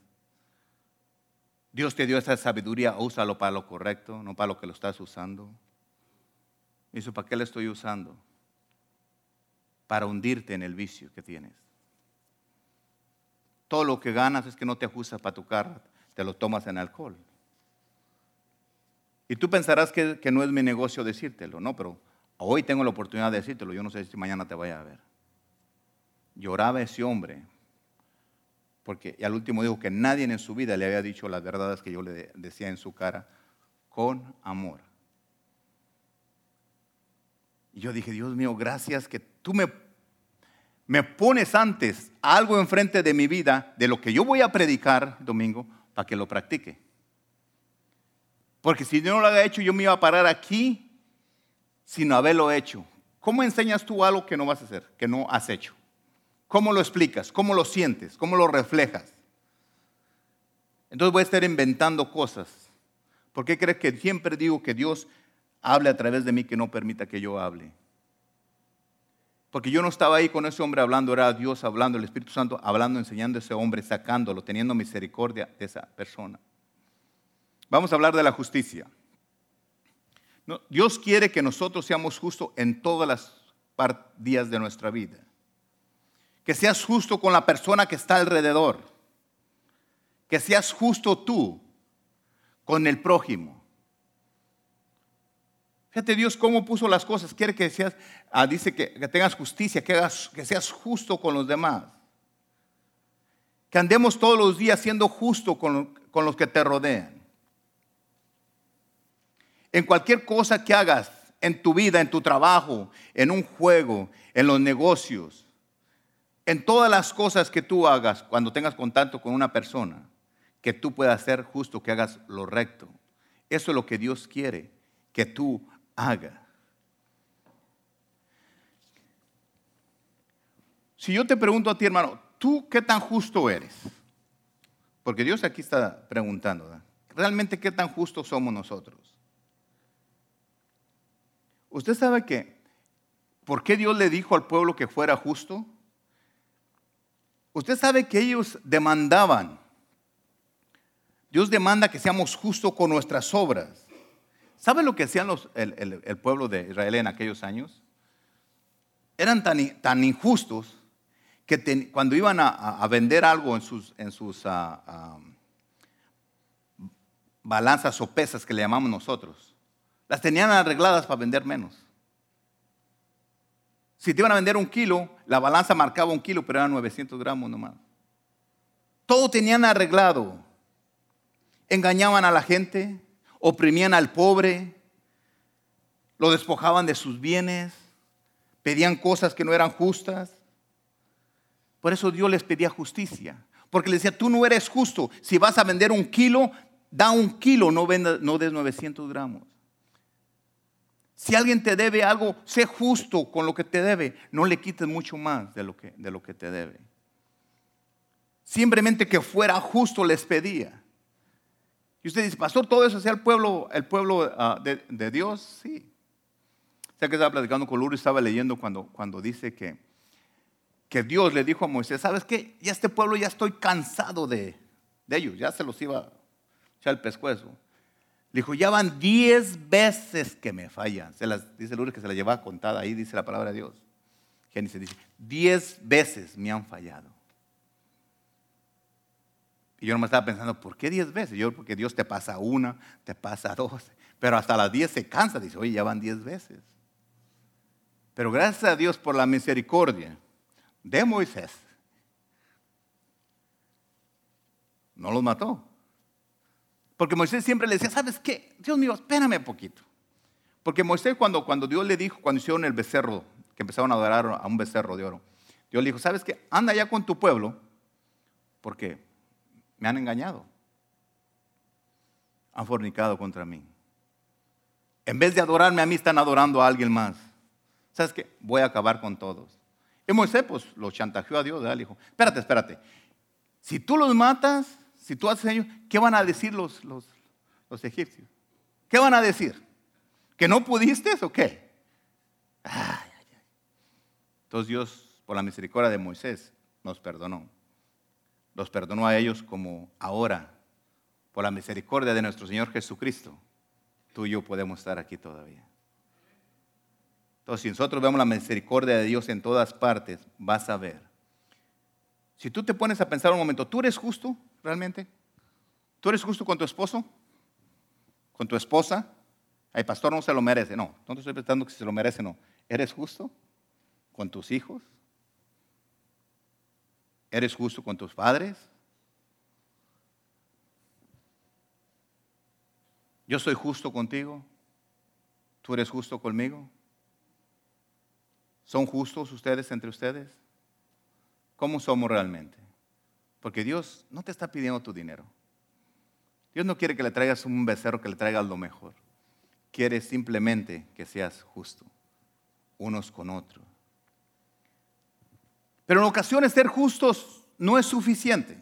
Dios te dio esa sabiduría, úsalo para lo correcto, no para lo que lo estás usando. Y eso, ¿para qué le estoy usando? Para hundirte en el vicio que tienes. Todo lo que ganas es que no te ajustas para tu carro, te lo tomas en alcohol. Y tú pensarás que no es mi negocio decírtelo, no, pero Hoy tengo la oportunidad de decírtelo, yo no sé si mañana te vaya a ver. Lloraba ese hombre, porque al último dijo que nadie en su vida le había dicho las verdades que yo le decía en su cara, con amor. Y yo dije, Dios mío, gracias que tú me, me pones antes algo enfrente de mi vida, de lo que yo voy a predicar domingo, para que lo practique. Porque si yo no lo había hecho, yo me iba a parar aquí sino haberlo hecho. ¿Cómo enseñas tú algo que no vas a hacer, que no has hecho? ¿Cómo lo explicas? ¿Cómo lo sientes? ¿Cómo lo reflejas? Entonces voy a estar inventando cosas. ¿Por qué crees que siempre digo que Dios hable a través de mí que no permita que yo hable? Porque yo no estaba ahí con ese hombre hablando, era Dios hablando, el Espíritu Santo hablando, enseñando a ese hombre, sacándolo, teniendo misericordia de esa persona. Vamos a hablar de la justicia. Dios quiere que nosotros seamos justos en todas las días de nuestra vida. Que seas justo con la persona que está alrededor. Que seas justo tú con el prójimo. Fíjate Dios cómo puso las cosas. Quiere que seas, ah, dice que, tengas justicia, que, que seas justo con los demás. Que andemos todos los días siendo justo con los que te rodean en cualquier cosa que hagas en tu vida, en tu trabajo, en un juego, en los negocios, en todas las cosas que tú hagas cuando tengas contacto con una persona, que tú puedas ser justo, que hagas lo recto. Eso es lo que Dios quiere que tú hagas. Si yo te pregunto a ti, hermano, ¿tú qué tan justo eres? Porque Dios aquí está preguntando, ¿realmente qué tan justos somos nosotros? ¿Usted sabe que por qué Dios le dijo al pueblo que fuera justo? Usted sabe que ellos demandaban. Dios demanda que seamos justos con nuestras obras. ¿Sabe lo que hacían el, pueblo de Israel en aquellos años? Eran tan, injustos que cuando iban a, vender algo en sus, ah, ah, balanzas o pesas que le llamamos nosotros, las tenían arregladas para vender menos. Si te iban a vender un kilo, la balanza marcaba un kilo, pero eran 900 gramos nomás. Todo tenían arreglado. Engañaban a la gente, oprimían al pobre, lo despojaban de sus bienes, pedían cosas que no eran justas. Por eso Dios les pedía justicia. Porque les decía, tú no eres justo. Si vas a vender un kilo, da un kilo, no, no des 900 gramos. Si alguien te debe algo, sé justo con lo que te debe. No le quites mucho más de lo que, de lo que te debe. Simplemente que fuera justo les pedía. Y usted dice, pastor, todo eso sea el pueblo, el pueblo ah, de, Dios. Sí. O sea que estaba platicando con y estaba leyendo cuando, cuando dice que, que Dios le dijo a Moisés, ¿sabes qué? Ya este pueblo ya estoy cansado de, de ellos, ya se los iba a echar el pescuezo. Le dijo, ya van diez veces que me fallan. Se las, dice Lourdes que se la lleva contada, ahí dice la palabra de Dios. Génesis dice, diez veces me han fallado. Y yo no me estaba pensando, ¿por qué diez veces? Yo, porque Dios te pasa una, te pasa dos, pero hasta las diez se cansa, dice, oye, ya van diez veces. Pero gracias a Dios por la misericordia de Moisés, no los mató. Porque Moisés siempre le decía, ¿sabes qué? Dios mío, espérame un poquito. Porque Moisés cuando, cuando Dios le dijo, cuando hicieron el becerro, que empezaron a adorar a un becerro de oro, Dios le dijo, ¿sabes qué? Anda ya con tu pueblo, porque me han engañado. Han fornicado contra mí. En vez de adorarme a mí, están adorando a alguien más. ¿Sabes qué? Voy a acabar con todos. Y Moisés pues lo chantajeó a Dios, le dijo, espérate, espérate. Si tú los matas, si tú haces ello, ¿qué van a decir los, los, egipcios? ¿Qué van a decir? ¿Que no pudiste o qué? Entonces Dios, por la misericordia de Moisés, nos perdonó. Los perdonó a ellos como ahora, por la misericordia de nuestro Señor Jesucristo, tú y yo podemos estar aquí todavía. Entonces, si nosotros vemos la misericordia de Dios en todas partes, vas a ver. Si tú te pones a pensar un momento, ¿tú eres justo? Realmente? ¿Tú eres justo con tu esposo? ¿Con tu esposa? El pastor no se lo merece. No, no te estoy preguntando que se lo merece, no. ¿Eres justo con tus hijos? ¿Eres justo con tus padres? Yo soy justo contigo. ¿Tú eres justo conmigo? ¿Son justos ustedes entre ustedes? ¿Cómo somos realmente? Porque Dios no te está pidiendo tu dinero. Dios no quiere que le traigas un becerro, que le traigas lo mejor. Quiere simplemente que seas justo, unos con otros. Pero en ocasiones ser justos no es suficiente.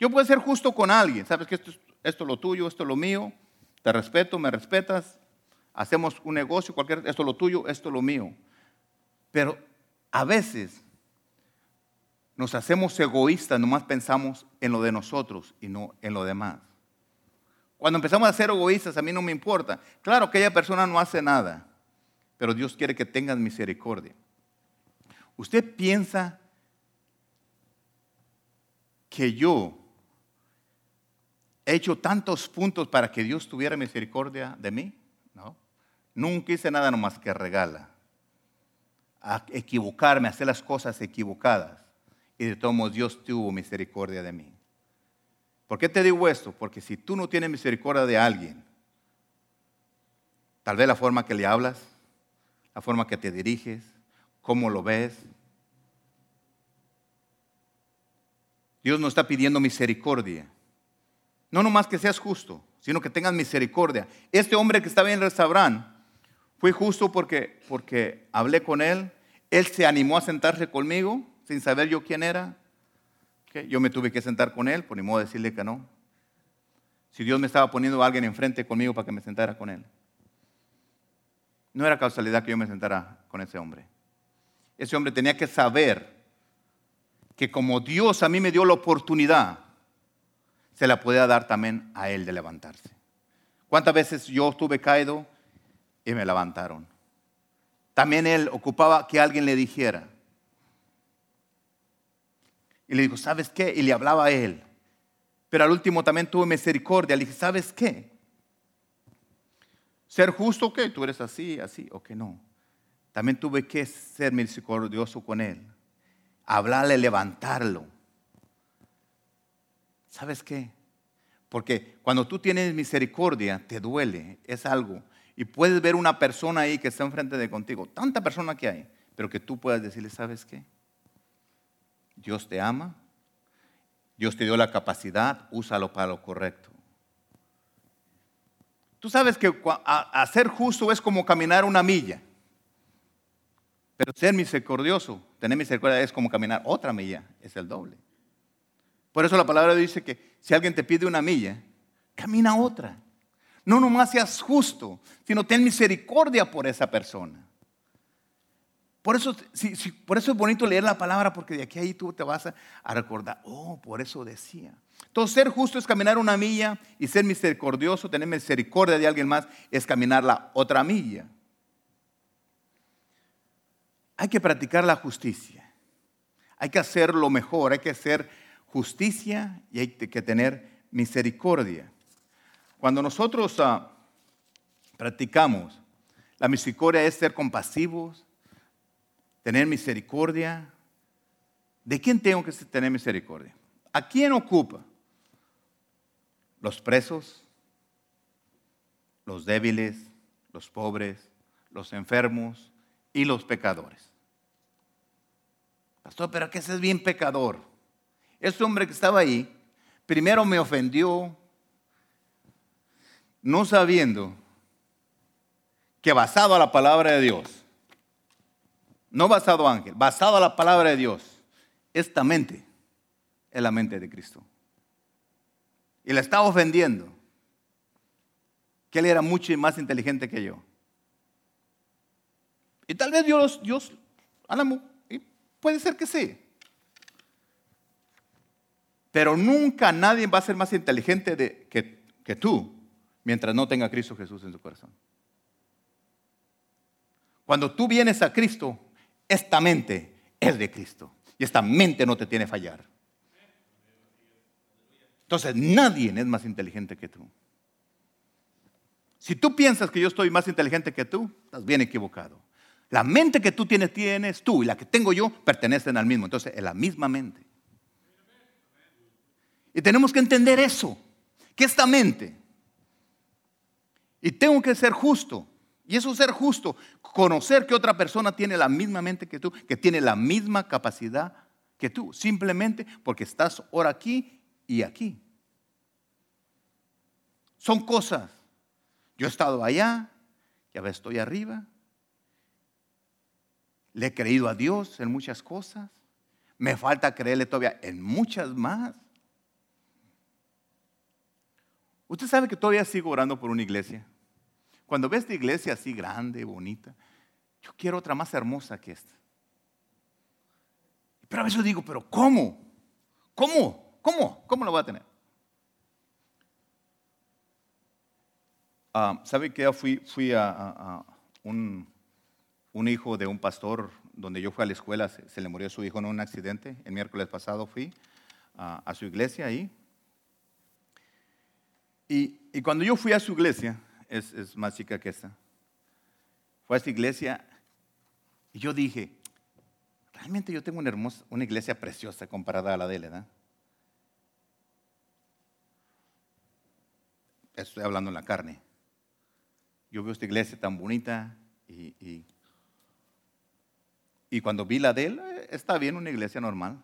Yo puedo ser justo con alguien, sabes que esto, esto es lo tuyo, esto es lo mío, te respeto, me respetas, hacemos un negocio, cualquier, esto es lo tuyo, esto es lo mío. Pero a veces nos hacemos egoístas, nomás pensamos en lo de nosotros y no en lo demás. Cuando empezamos a ser egoístas, a mí no me importa. Claro que aquella persona no hace nada, pero Dios quiere que tengas misericordia. ¿Usted piensa que yo he hecho tantos puntos para que Dios tuviera misericordia de mí? No. Nunca hice nada nomás que regala. Equivocarme, a hacer las cosas equivocadas y de todos Dios tuvo misericordia de mí. ¿Por qué te digo esto? Porque si tú no tienes misericordia de alguien, tal vez la forma que le hablas, la forma que te diriges, cómo lo ves, Dios no está pidiendo misericordia. No nomás que seas justo, sino que tengas misericordia. Este hombre que estaba en el restaurante fue justo porque, porque hablé con él, él se animó a sentarse conmigo sin saber yo quién era. Yo me tuve que sentar con él, por ni modo de decirle que no. Si Dios me estaba poniendo a alguien enfrente conmigo para que me sentara con él. No era causalidad que yo me sentara con ese hombre. Ese hombre tenía que saber que como Dios a mí me dio la oportunidad, se la podía dar también a él de levantarse. ¿Cuántas veces yo estuve caído y me levantaron? También él ocupaba que alguien le dijera, y le dijo, ¿sabes qué? Y le hablaba a él. Pero al último también tuvo misericordia. Le dije, ¿sabes qué? Ser justo, que Tú eres así, así, o que no. También tuve que ser misericordioso con él. Hablarle, levantarlo. ¿Sabes qué? Porque cuando tú tienes misericordia, te duele, es algo. Y puedes ver una persona ahí que está enfrente de contigo, tanta persona que hay, pero que tú puedas decirle, ¿sabes qué? Dios te ama, Dios te dio la capacidad, úsalo para lo correcto. Tú sabes que ser justo es como caminar una milla. Pero ser misericordioso, tener misericordia es como caminar otra milla, es el doble. Por eso la palabra dice que si alguien te pide una milla, camina otra. No nomás seas justo, sino ten misericordia por esa persona. Por eso, por eso es bonito leer la palabra, porque de aquí a ahí tú te vas a, recordar, oh, por eso decía. Entonces, ser justo es caminar una milla y ser misericordioso, tener misericordia de alguien más, es caminar la otra milla. Hay que practicar la justicia. Hay que hacer lo mejor, hay que hacer justicia y hay que tener misericordia. Cuando nosotros ah, practicamos, la misericordia es ser compasivos, tener misericordia. ¿De quién tengo que tener misericordia? ¿A quién ocupa? Los presos, los débiles, los pobres, los enfermos y los pecadores. Pastor, pero que ese es bien pecador. Ese hombre que estaba ahí, primero me ofendió, no sabiendo que basado a la palabra de Dios, no basado ángel, basado a la palabra de Dios, esta mente es la mente de Cristo. Y la estaba ofendiendo, que él era mucho más inteligente que yo. Y tal vez Dios, Dios, puede ser que sí. Pero nunca nadie va a ser más inteligente que, que tú mientras no tenga Cristo Jesús en su corazón. Cuando tú vienes a Cristo, esta mente es de Cristo. Y esta mente no te tiene fallar. Entonces nadie es más inteligente que tú. Si tú piensas que yo estoy más inteligente que tú, estás bien equivocado. La mente que tú tienes, tienes tú y la que tengo yo pertenecen al mismo. Entonces, es la misma mente. Y tenemos que entender eso, que esta mente, y tengo que ser justo, y eso es ser justo, conocer que otra persona tiene la misma mente que tú, que tiene la misma capacidad que tú, simplemente porque estás ahora aquí y aquí. Son cosas. Yo he estado allá, ya estoy arriba, le he creído a Dios en muchas cosas. Me falta creerle todavía en muchas más. Usted sabe que todavía sigo orando por una iglesia. Cuando ve esta iglesia así grande, bonita, yo quiero otra más hermosa que esta. Pero a veces digo, pero ¿cómo? ¿Cómo? ¿Cómo? ¿Cómo lo voy a tener? Ah, ¿Sabe que fui, fui a un hijo de un pastor, donde yo fui a la escuela, se, le murió su hijo en un accidente. El miércoles pasado fui a, su iglesia ahí. Y, cuando yo fui a su iglesia, es, más chica que esta, fue a esta iglesia y yo dije, realmente yo tengo una, hermosa, una iglesia preciosa comparada a la de él, ¿verdad? Estoy hablando en la carne. Yo veo esta iglesia tan bonita y y cuando vi la de él, eh, está bien, una iglesia normal.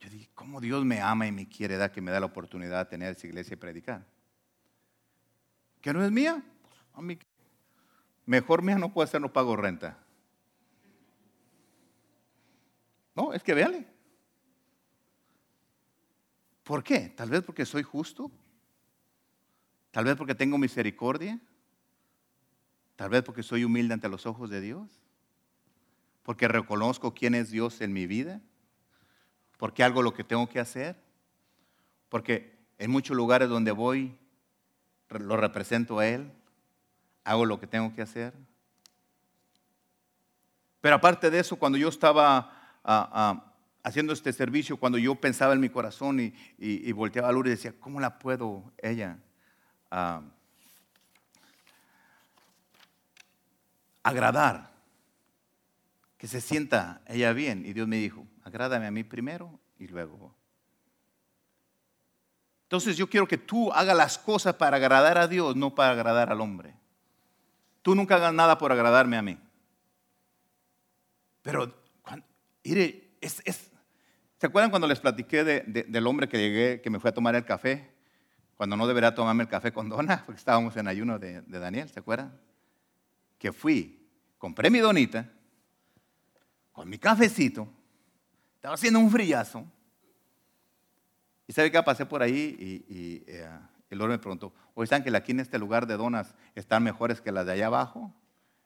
Yo dije, ¿cómo Dios me ama y me quiere dar que me da la oportunidad de tener esa iglesia y predicar? ¿Que no es mía? A mí, mejor mía no puede ser, no pago renta. No, es que véale. ¿Por qué? Tal vez porque soy justo. Tal vez porque tengo misericordia. Tal vez porque soy humilde ante los ojos de Dios porque reconozco quién es Dios en mi vida, porque hago lo que tengo que hacer, porque en muchos lugares donde voy lo represento a Él, hago lo que tengo que hacer. Pero aparte de eso, cuando yo estaba ah, ah, haciendo este servicio, cuando yo pensaba en mi corazón y, volteaba a Lourdes y decía, ¿cómo la puedo ella ah, agradar? que se sienta ella bien. Y Dios me dijo, agrádame a mí primero y luego. Entonces yo quiero que tú hagas las cosas para agradar a Dios, no para agradar al hombre. Tú nunca hagas nada por agradarme a mí. Pero, mire, ¿se acuerdan cuando les platiqué del hombre que llegué, que me fue a tomar el café? cuando no debería tomarme el café con dona, porque estábamos en ayuno de, de Daniel, ¿se acuerdan? Que fui, compré mi donita, con mi cafecito, estaba haciendo un frillazo, y sabe qué, pasé por ahí y, eh, el Lord me preguntó, oye, ¿saben que aquí en este lugar de donas están mejores que las de allá abajo?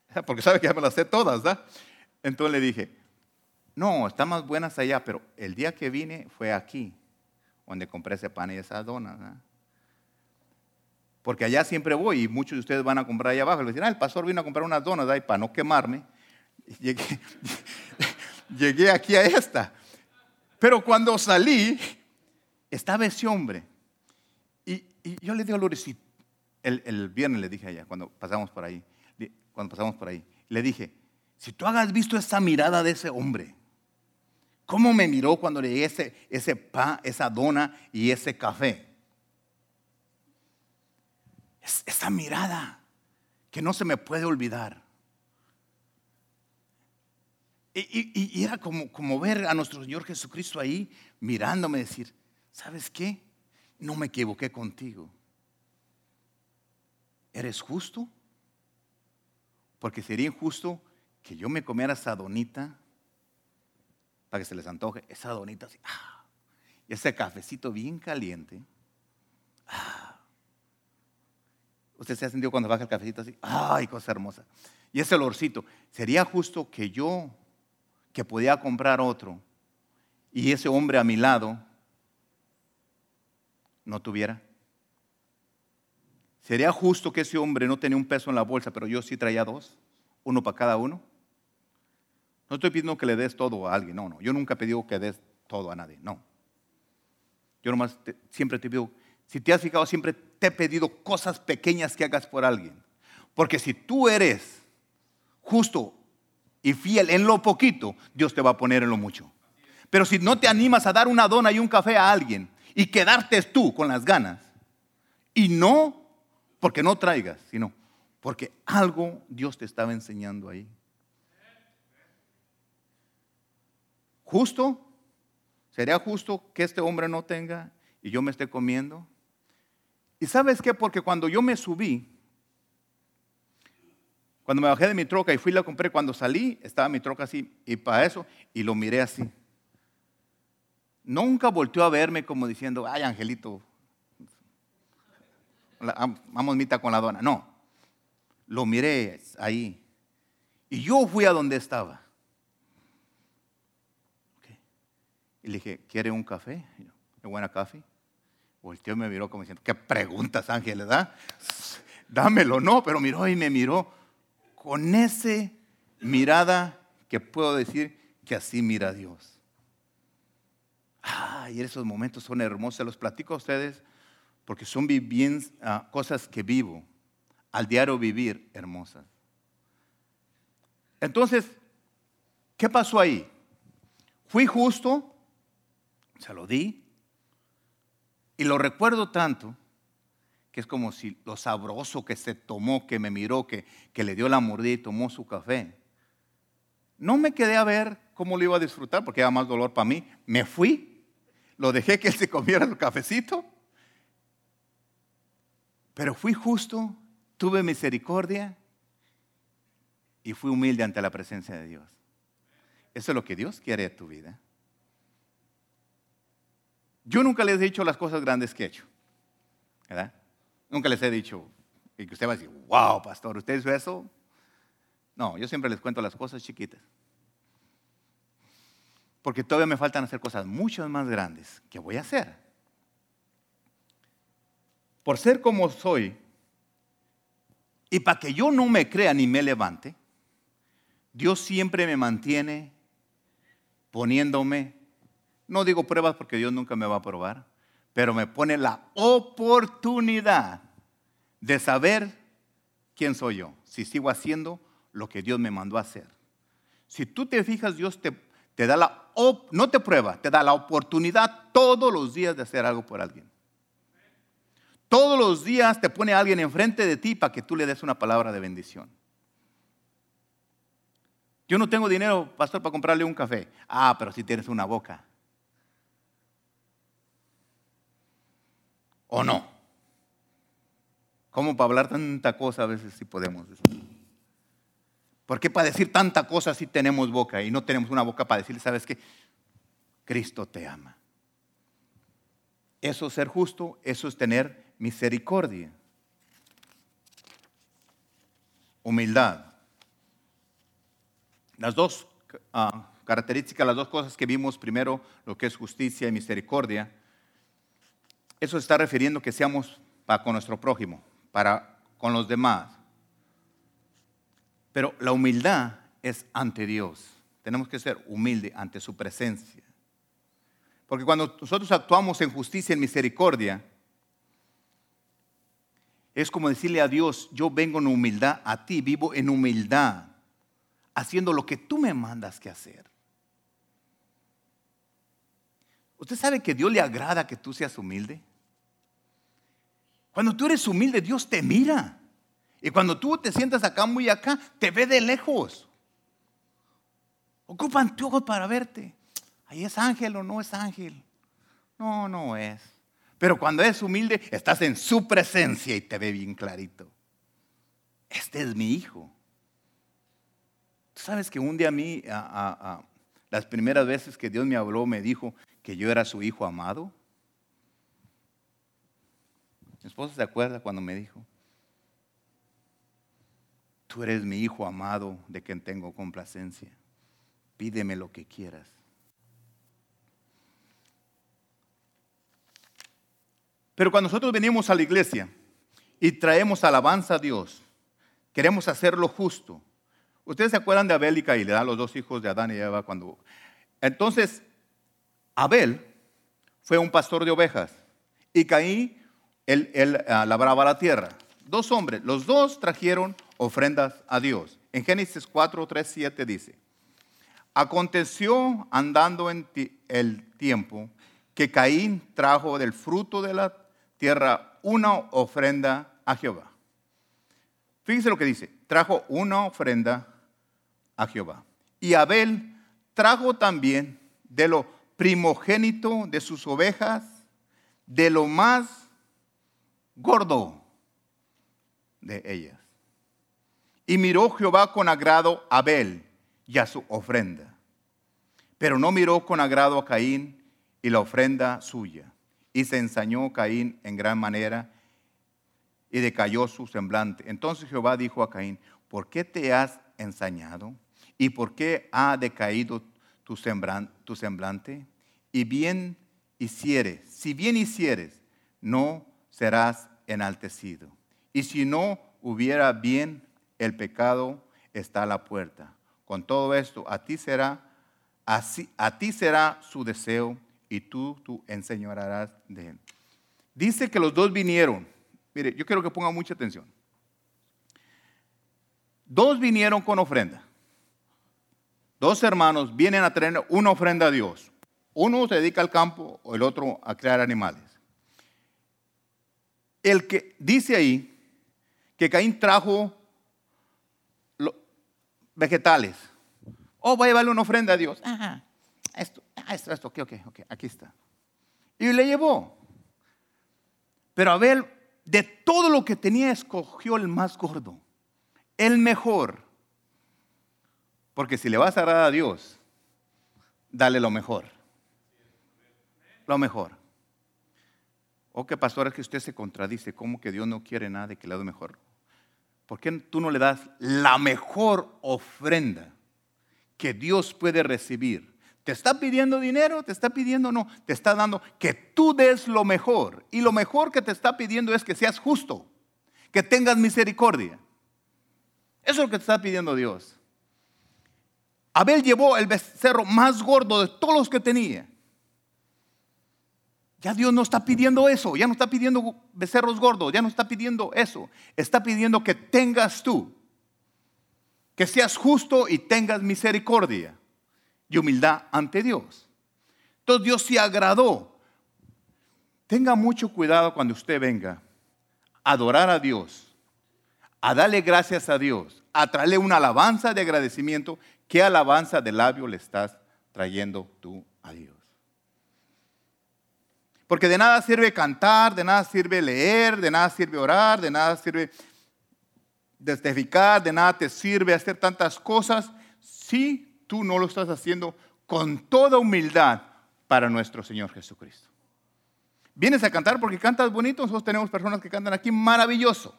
Porque sabe que ya me las sé todas, ¿verdad? Entonces le dije, no, están más buenas allá, pero el día que vine fue aquí, donde compré ese pan y esas donas. ¿verdad? Porque allá siempre voy y muchos de ustedes van a comprar allá abajo. Le dicen, ah, el pastor vino a comprar unas donas, y para no quemarme, llegué, llegué aquí a esta. Pero cuando salí, estaba ese hombre. Y, yo le digo a Lourdes, el, viernes le dije a ella, cuando pasamos por ahí, cuando pasamos por ahí, le dije, si tú hagas visto esa mirada de ese hombre, ¿cómo me miró cuando le di ese, ese pan, esa dona y ese café? esa mirada que no se me puede olvidar. Y, y, era como, como ver a nuestro Señor Jesucristo ahí mirándome decir, ¿sabes qué? No me equivoqué contigo. ¿Eres justo? Porque sería injusto que yo me comiera esa donita para que se les antoje, esa donita así, ah, y ese cafecito bien caliente. Ah. Usted se ha sentido cuando baja el cafecito así, ay, cosa hermosa. Y ese olorcito, sería justo que yo, que podía comprar otro, y ese hombre a mi lado, no tuviera? ¿Sería justo que ese hombre no tenía un peso en la bolsa, pero yo sí traía dos? Uno para cada uno. No estoy pidiendo que le des todo a alguien, no, no. Yo nunca he pedido que des todo a nadie, no. Yo nomás siempre te pido, si te has fijado, siempre te he pedido cosas pequeñas que hagas por alguien. Porque si tú eres justo y fiel en lo poquito, Dios te va a poner en lo mucho. Pero si no te animas a dar una dona y un café a alguien, y quedarte tú con las ganas. Y no porque no traigas, sino porque algo Dios te estaba enseñando ahí. ¿Justo? ¿Sería justo que este hombre no tenga y yo me esté comiendo? ¿Y sabes qué? Porque cuando yo me subí, cuando me bajé de mi troca y fui la compré, cuando salí, estaba mi troca así, y para eso, y lo miré así. Nunca volteó a verme como diciendo, ay, Angelito, vamos mitad con la dona. No, lo miré ahí. Y yo fui a donde estaba. Y le dije, ¿quiere un café? ¿Qué buena café? Volteó y me miró como diciendo, ¿qué preguntas, Ángel, da? Dámelo, no, pero miró y me miró con esa mirada que puedo decir que así mira Dios. Y esos momentos son hermosos. Los platico a ustedes porque son bien, ah, cosas que vivo al diario vivir hermosas. Entonces, ¿qué pasó ahí? Fui justo, se lo di, y lo recuerdo tanto que es como si lo sabroso que se tomó, que me miró, que, que le dio la mordida y tomó su café. No me quedé a ver cómo lo iba a disfrutar porque era más dolor para mí. Me fui lo dejé que él se comiera el cafecito, pero fui justo, tuve misericordia y fui humilde ante la presencia de Dios. Eso es lo que Dios quiere en tu vida. Yo nunca les he dicho las cosas grandes que he hecho, ¿verdad? Nunca les he dicho, y que usted va a decir, wow, pastor, ¿usted hizo eso? No, yo siempre les cuento las cosas chiquitas porque todavía me faltan hacer cosas mucho más grandes que voy a hacer. Por ser como soy, y para que yo no me crea ni me levante, Dios siempre me mantiene poniéndome, no digo pruebas porque Dios nunca me va a probar, pero me pone la oportunidad de saber quién soy yo, si sigo haciendo lo que Dios me mandó a hacer. Si tú te fijas, Dios te te da la, no te prueba, te da la oportunidad todos los días de hacer algo por alguien. Todos los días te pone alguien enfrente de ti para que tú le des una palabra de bendición. Yo no tengo dinero, pastor, para comprarle un café. Ah, pero si tienes una boca. ¿O no? ¿Cómo para hablar tanta cosa a veces si podemos? ¿Por qué para decir tanta cosa si tenemos boca y no tenemos una boca para decirle, sabes qué? Cristo te ama. Eso es ser justo, eso es tener misericordia. Humildad. Las dos ah, características, las dos cosas que vimos, primero lo que es justicia y misericordia, eso está refiriendo que seamos para con nuestro prójimo, para con los demás. Pero la humildad es ante Dios. Tenemos que ser humildes ante su presencia. Porque cuando nosotros actuamos en justicia, en misericordia, es como decirle a Dios, yo vengo en humildad a ti, vivo en humildad, haciendo lo que tú me mandas que hacer. ¿Usted sabe que Dios le agrada que tú seas humilde? Cuando tú eres humilde, Dios te mira. Y cuando tú te sientas acá muy acá, te ve de lejos. Ocupan ojos para verte. Ahí es ángel o no es ángel. No, no es. Pero cuando es humilde, estás en su presencia y te ve bien clarito. Este es mi hijo. Tú sabes que un día a mí, las primeras veces que Dios me habló, me dijo que yo era su hijo amado. Mi esposa se acuerda cuando me dijo, tú eres mi hijo amado de quien tengo complacencia. Pídeme lo que quieras. Pero cuando nosotros venimos a la iglesia y traemos alabanza a Dios, queremos hacer lo justo. Ustedes se acuerdan de Abel y Caín, le dan los dos hijos de Adán y Eva cuando... Entonces, Abel fue un pastor de ovejas y Caín, él, él ah, labraba la tierra. Dos hombres, los dos trajeron ofrendas a Dios. En Génesis 4, 3, 7 dice, aconteció andando en el tiempo que Caín trajo del fruto de la tierra una ofrenda a Jehová. Fíjense lo que dice, trajo una ofrenda a Jehová. Y Abel trajo también de lo primogénito de sus ovejas, de lo más gordo de ellas. Y miró Jehová con agrado a Abel y a su ofrenda, pero no miró con agrado a Caín y la ofrenda suya. Y se ensañó Caín en gran manera y decayó su semblante. Entonces Jehová dijo a Caín, ¿por qué te has ensañado? ¿Y por qué ha decaído tu semblante? Y bien hicieres, si bien hicieres, no serás enaltecido. Y si no hubiera bien, el pecado está a la puerta. Con todo esto, a ti será, así, a ti será su deseo y tú, tú enseñarás de él. Dice que los dos vinieron. Mire, yo quiero que ponga mucha atención. Dos vinieron con ofrenda. Dos hermanos vienen a traer una ofrenda a Dios. Uno se dedica al campo el otro a crear animales. El que dice ahí que Caín trajo vegetales. Oh, voy a llevarle una ofrenda a Dios. Ajá, esto, Ah, esto, esto, ok, ok, ok, aquí está. Y le llevó. Pero Abel, de todo lo que tenía, escogió el más gordo, el mejor. Porque si le vas a agradar a Dios, dale lo mejor. Lo mejor. O que pastor es que usted se contradice, como que Dios no quiere nada de que le dé mejor. ¿Por qué tú no le das la mejor ofrenda que Dios puede recibir? ¿Te está pidiendo dinero? ¿Te está pidiendo no? Te está dando que tú des lo mejor. Y lo mejor que te está pidiendo es que seas justo, que tengas misericordia. Eso es lo que te está pidiendo Dios. Abel llevó el becerro más gordo de todos los que tenía. Ya Dios no está pidiendo eso, ya no está pidiendo becerros gordos, ya no está pidiendo eso. Está pidiendo que tengas tú, que seas justo y tengas misericordia y humildad ante Dios. Entonces Dios se agradó. Tenga mucho cuidado cuando usted venga a adorar a Dios, a darle gracias a Dios, a traerle una alabanza de agradecimiento. ¿Qué alabanza de labio le estás trayendo tú a Dios? Porque de nada sirve cantar, de nada sirve leer, de nada sirve orar, de nada sirve testificar, de nada te sirve hacer tantas cosas si tú no lo estás haciendo con toda humildad para nuestro Señor Jesucristo. Vienes a cantar porque cantas bonito, nosotros tenemos personas que cantan aquí maravilloso.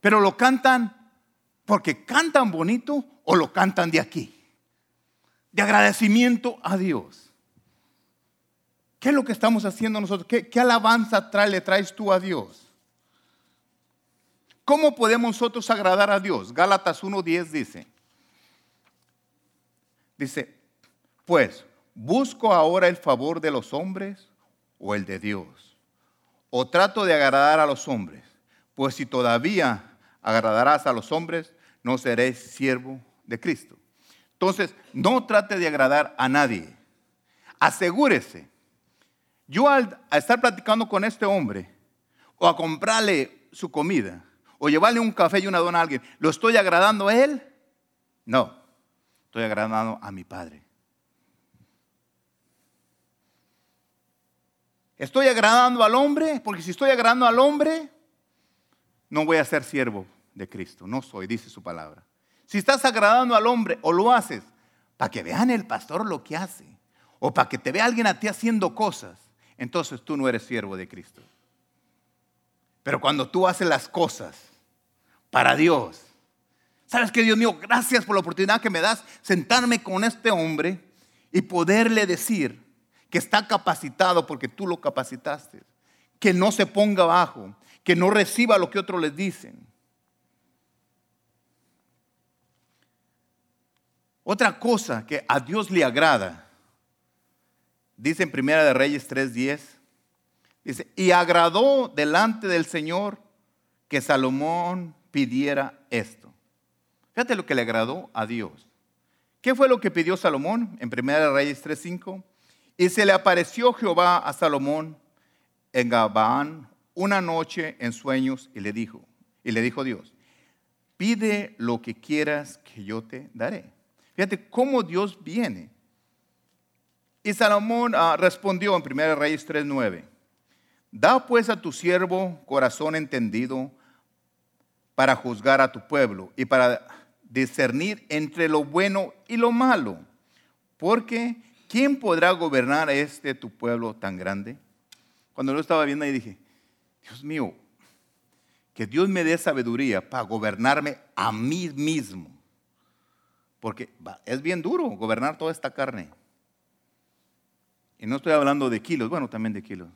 Pero lo cantan porque cantan bonito o lo cantan de aquí. De agradecimiento a Dios. ¿Qué es lo que estamos haciendo nosotros? ¿Qué, alabanza trae, le traes tú a Dios? ¿Cómo podemos nosotros agradar a Dios? Gálatas 1.10 dice, dice, pues, ¿busco ahora el favor de los hombres o el de Dios? ¿O trato de agradar a los hombres? Pues si todavía agradarás a los hombres, no seréis siervo de Cristo. Entonces, no trate de agradar a nadie. Asegúrese. Yo al estar platicando con este hombre, o a comprarle su comida, o llevarle un café y una dona a alguien, ¿lo estoy agradando a él? No, estoy agradando a mi Padre. ¿Estoy agradando al hombre? Porque si estoy agradando al hombre, no voy a ser siervo de Cristo. No soy, dice su palabra. Si estás agradando al hombre o lo haces para que vean el pastor lo que hace, o para que te vea alguien a ti haciendo cosas, entonces tú no eres siervo de Cristo. Pero cuando tú haces las cosas para Dios, ¿sabes que Dios mío? Gracias por la oportunidad que me das sentarme con este hombre y poderle decir que está capacitado porque tú lo capacitaste, que no se ponga abajo, que no reciba lo que otros les dicen. Otra cosa que a Dios le agrada, dice en Primera de Reyes 3:10, dice, y agradó delante del Señor que Salomón pidiera esto. Fíjate lo que le agradó a Dios. ¿Qué fue lo que pidió Salomón en Primera de Reyes 3:5? Y se le apareció Jehová a Salomón en Gabaán una noche en sueños y le dijo, y le dijo Dios, pide lo que quieras que yo te daré. Fíjate cómo Dios viene. Y Salomón ah, respondió en 1 Reyes 3:9, da pues a tu siervo corazón entendido para juzgar a tu pueblo y para discernir entre lo bueno y lo malo, porque ¿quién podrá gobernar este tu pueblo tan grande? Cuando lo estaba viendo ahí dije, Dios mío, que Dios me dé sabiduría para gobernarme a mí mismo. Porque es bien duro gobernar toda esta carne. Y no estoy hablando de kilos, bueno, también de kilos.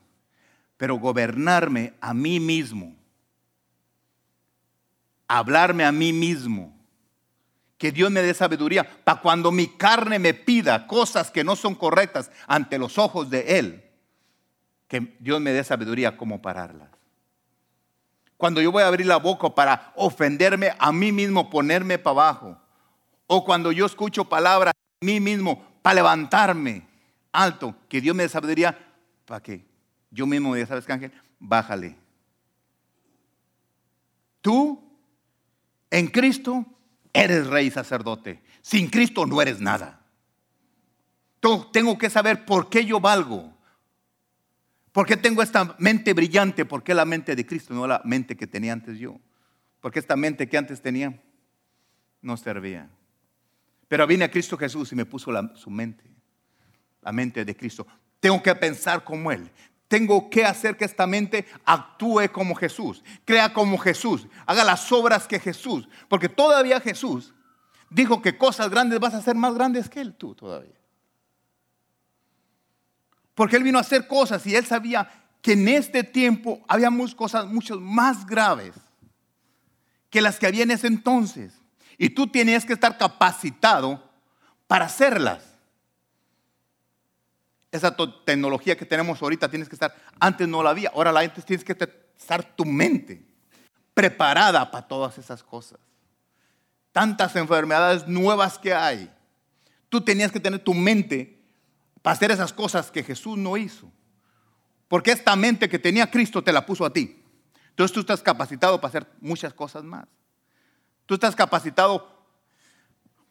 Pero gobernarme a mí mismo. Hablarme a mí mismo. Que Dios me dé sabiduría para cuando mi carne me pida cosas que no son correctas ante los ojos de Él. Que Dios me dé sabiduría cómo pararlas. Cuando yo voy a abrir la boca para ofenderme a mí mismo, ponerme para abajo. O cuando yo escucho palabras a mí mismo para levantarme alto, que Dios me dé para que yo mismo ya sabes, ángel, bájale. Tú, en Cristo, eres rey sacerdote. Sin Cristo no eres nada. Tengo que saber por qué yo valgo. ¿Por qué tengo esta mente brillante? ¿Por qué la mente de Cristo, no la mente que tenía antes yo? Porque esta mente que antes tenía no servía. Pero vine a Cristo Jesús y me puso su mente, la mente de Cristo. Tengo que pensar como Él. Tengo que hacer que esta mente actúe como Jesús, crea como Jesús, haga las obras que Jesús. Porque todavía Jesús dijo que cosas grandes vas a ser más grandes que Él, tú todavía. Porque Él vino a hacer cosas y Él sabía que en este tiempo había muchas cosas mucho más graves que las que había en ese entonces. Y tú tenías que estar capacitado para hacerlas. Esa tecnología que tenemos ahorita tienes que estar, antes no la había, ahora la antes tienes que estar tu mente preparada para todas esas cosas. Tantas enfermedades nuevas que hay. Tú tenías que tener tu mente para hacer esas cosas que Jesús no hizo. Porque esta mente que tenía Cristo te la puso a ti. Entonces tú estás capacitado para hacer muchas cosas más. Tú estás capacitado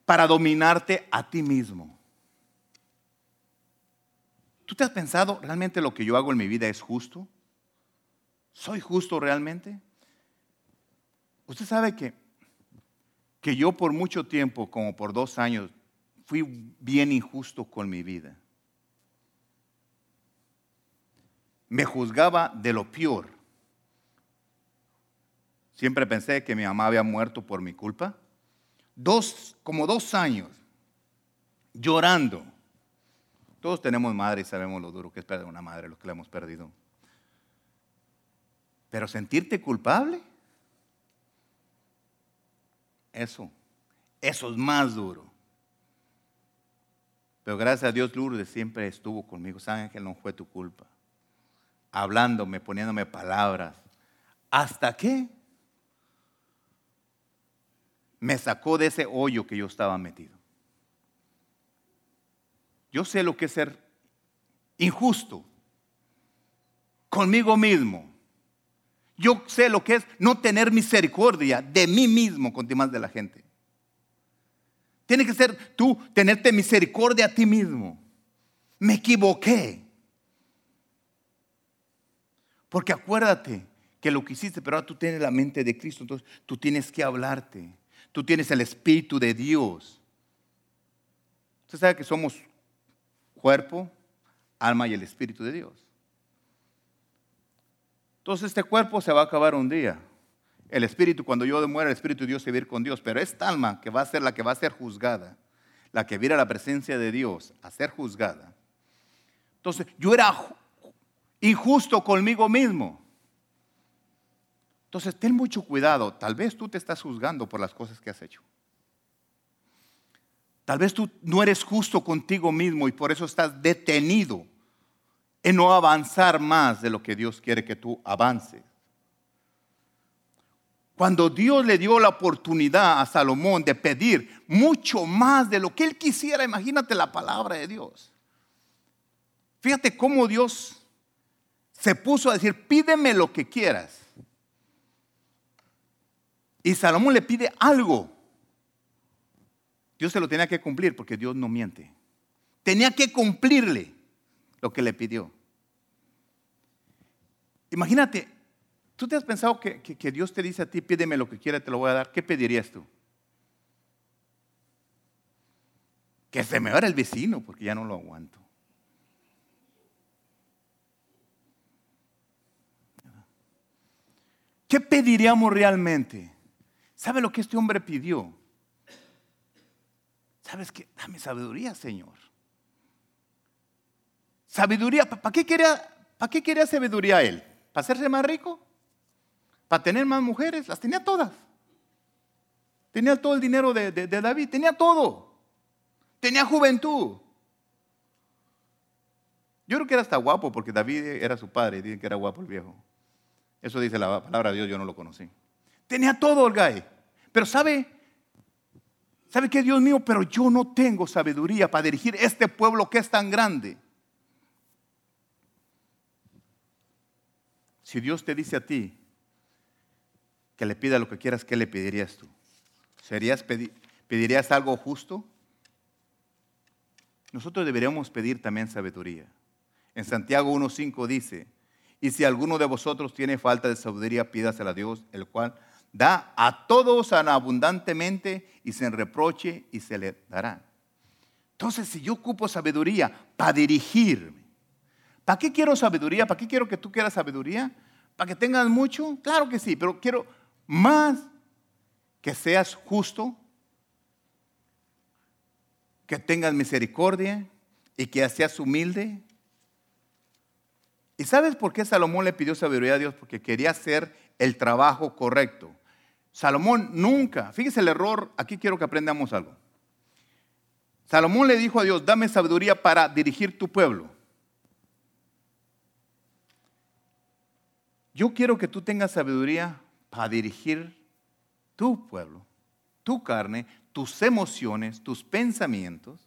para dominarte a ti mismo. ¿Tú te has pensado realmente lo que yo hago en mi vida es justo? ¿Soy justo realmente? Usted sabe que, que yo por mucho tiempo, como por dos años, fui bien injusto con mi vida. Me juzgaba de lo peor. Siempre pensé que mi mamá había muerto por mi culpa. Dos, como dos años, llorando. Todos tenemos madre y sabemos lo duro que es perder una madre, lo que la hemos perdido. Pero sentirte culpable, eso, eso es más duro. Pero gracias a Dios Lourdes siempre estuvo conmigo. Saben que no fue tu culpa. Hablándome, poniéndome palabras. ¿Hasta qué? Me sacó de ese hoyo que yo estaba metido. Yo sé lo que es ser injusto conmigo mismo. Yo sé lo que es no tener misericordia de mí mismo con demás de la gente. Tiene que ser tú tenerte misericordia a ti mismo. Me equivoqué. Porque acuérdate que lo que hiciste, pero ahora tú tienes la mente de Cristo, entonces tú tienes que hablarte. Tú tienes el Espíritu de Dios. Usted sabe que somos cuerpo, alma y el Espíritu de Dios. Entonces este cuerpo se va a acabar un día. El Espíritu, cuando yo muera, el Espíritu de Dios se va a ir con Dios. Pero esta alma que va a ser la que va a ser juzgada, la que viera la presencia de Dios a ser juzgada. Entonces yo era injusto conmigo mismo. Entonces ten mucho cuidado. Tal vez tú te estás juzgando por las cosas que has hecho. Tal vez tú no eres justo contigo mismo y por eso estás detenido en no avanzar más de lo que Dios quiere que tú avances. Cuando Dios le dio la oportunidad a Salomón de pedir mucho más de lo que él quisiera, imagínate la palabra de Dios. Fíjate cómo Dios se puso a decir, pídeme lo que quieras. Y Salomón le pide algo. Dios se lo tenía que cumplir porque Dios no miente. Tenía que cumplirle lo que le pidió. Imagínate, tú te has pensado que, Dios te dice a ti, pídeme lo que quiera, te lo voy a dar. ¿Qué pedirías tú? Que se me vaya el vecino porque ya no lo aguanto. ¿Qué pediríamos realmente? ¿Sabe lo que este hombre pidió? ¿Sabes qué? Dame sabiduría, Señor. Sabiduría, ¿para qué quería, para qué quería sabiduría él? ¿Para hacerse más rico? ¿Para tener más mujeres? Las tenía todas. Tenía todo el dinero de, David, tenía todo. Tenía juventud. Yo creo que era hasta guapo porque David era su padre dicen que era guapo el viejo. Eso dice la palabra de Dios, yo no lo conocí. Tenía todo el. Pero ¿sabe? ¿Sabe qué, Dios mío? Pero yo no tengo sabiduría para dirigir este pueblo que es tan grande. Si Dios te dice a ti que le pida lo que quieras, ¿qué le pedirías tú? ¿Serías ¿Pedirías algo justo? Nosotros deberíamos pedir también sabiduría. En Santiago 1.5 dice, y si alguno de vosotros tiene falta de sabiduría, pídasela a Dios, el cual da a todos abundantemente y sin reproche y se le dará. Entonces, si yo ocupo sabiduría para dirigirme, ¿para qué quiero sabiduría? ¿Para qué quiero que tú quieras sabiduría? ¿Para que tengas mucho? Claro que sí, pero quiero más que seas justo, que tengas misericordia y que seas humilde. ¿Y sabes por qué Salomón le pidió sabiduría a Dios? Porque quería hacer el trabajo correcto. Salomón nunca, fíjese el error, aquí quiero que aprendamos algo. Salomón le dijo a Dios, dame sabiduría para dirigir tu pueblo. Yo quiero que tú tengas sabiduría para dirigir tu pueblo, tu carne, tus emociones, tus pensamientos,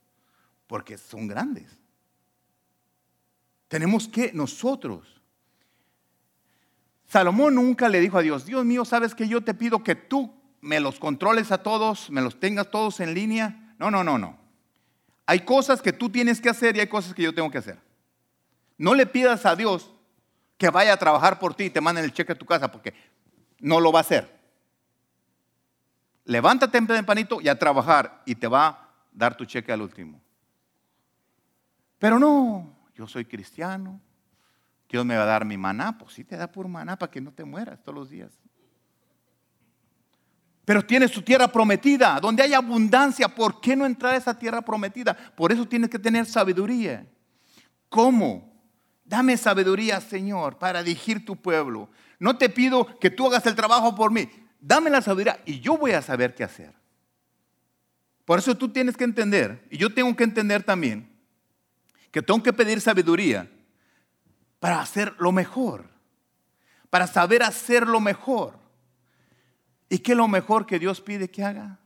porque son grandes. Tenemos que nosotros. Salomón nunca le dijo a Dios, Dios mío, sabes que yo te pido que tú me los controles a todos, me los tengas todos en línea. No, no, no, no. Hay cosas que tú tienes que hacer y hay cosas que yo tengo que hacer. No le pidas a Dios que vaya a trabajar por ti y te manden el cheque a tu casa, porque no lo va a hacer. Levántate tempranito y a trabajar y te va a dar tu cheque al último. Pero no, yo soy cristiano, Dios me va a dar mi maná, pues sí te da por maná para que no te mueras todos los días. Pero tienes tu tierra prometida, donde hay abundancia. ¿Por qué no entrar a esa tierra prometida? Por eso tienes que tener sabiduría. ¿Cómo? Dame sabiduría, Señor, para dirigir tu pueblo. No te pido que tú hagas el trabajo por mí. Dame la sabiduría y yo voy a saber qué hacer. Por eso tú tienes que entender, y yo tengo que entender también, que tengo que pedir sabiduría para hacer lo mejor, para saber hacer lo mejor. ¿Y qué es lo mejor que Dios pide que haga?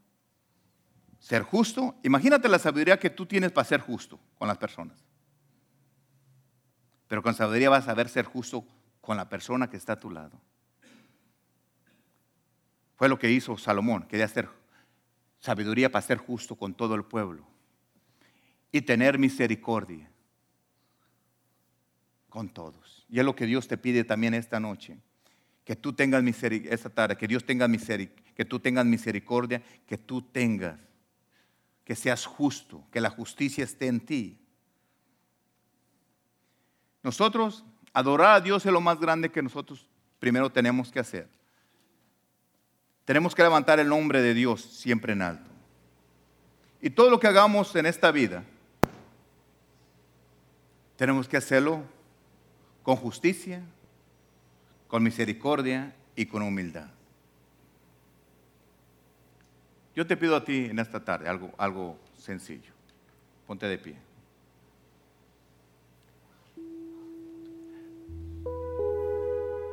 Ser justo. Imagínate la sabiduría que tú tienes para ser justo con las personas. Pero con sabiduría vas a saber ser justo con la persona que está a tu lado. Fue lo que hizo Salomón. Quería hacer sabiduría para ser justo con todo el pueblo. Y tener misericordia con todos. Y es lo que Dios te pide también esta noche. Que tú tengas misericordia, esta tarde, que Dios tenga misericordia, que tú tengas misericordia, que tú tengas, que seas justo, que la justicia esté en ti. Nosotros, adorar a Dios es lo más grande que nosotros primero tenemos que hacer. Tenemos que levantar el nombre de Dios siempre en alto. Y todo lo que hagamos en esta vida, tenemos que hacerlo con justicia, con misericordia y con humildad. Yo te pido a ti en esta tarde algo, algo sencillo. Ponte de pie.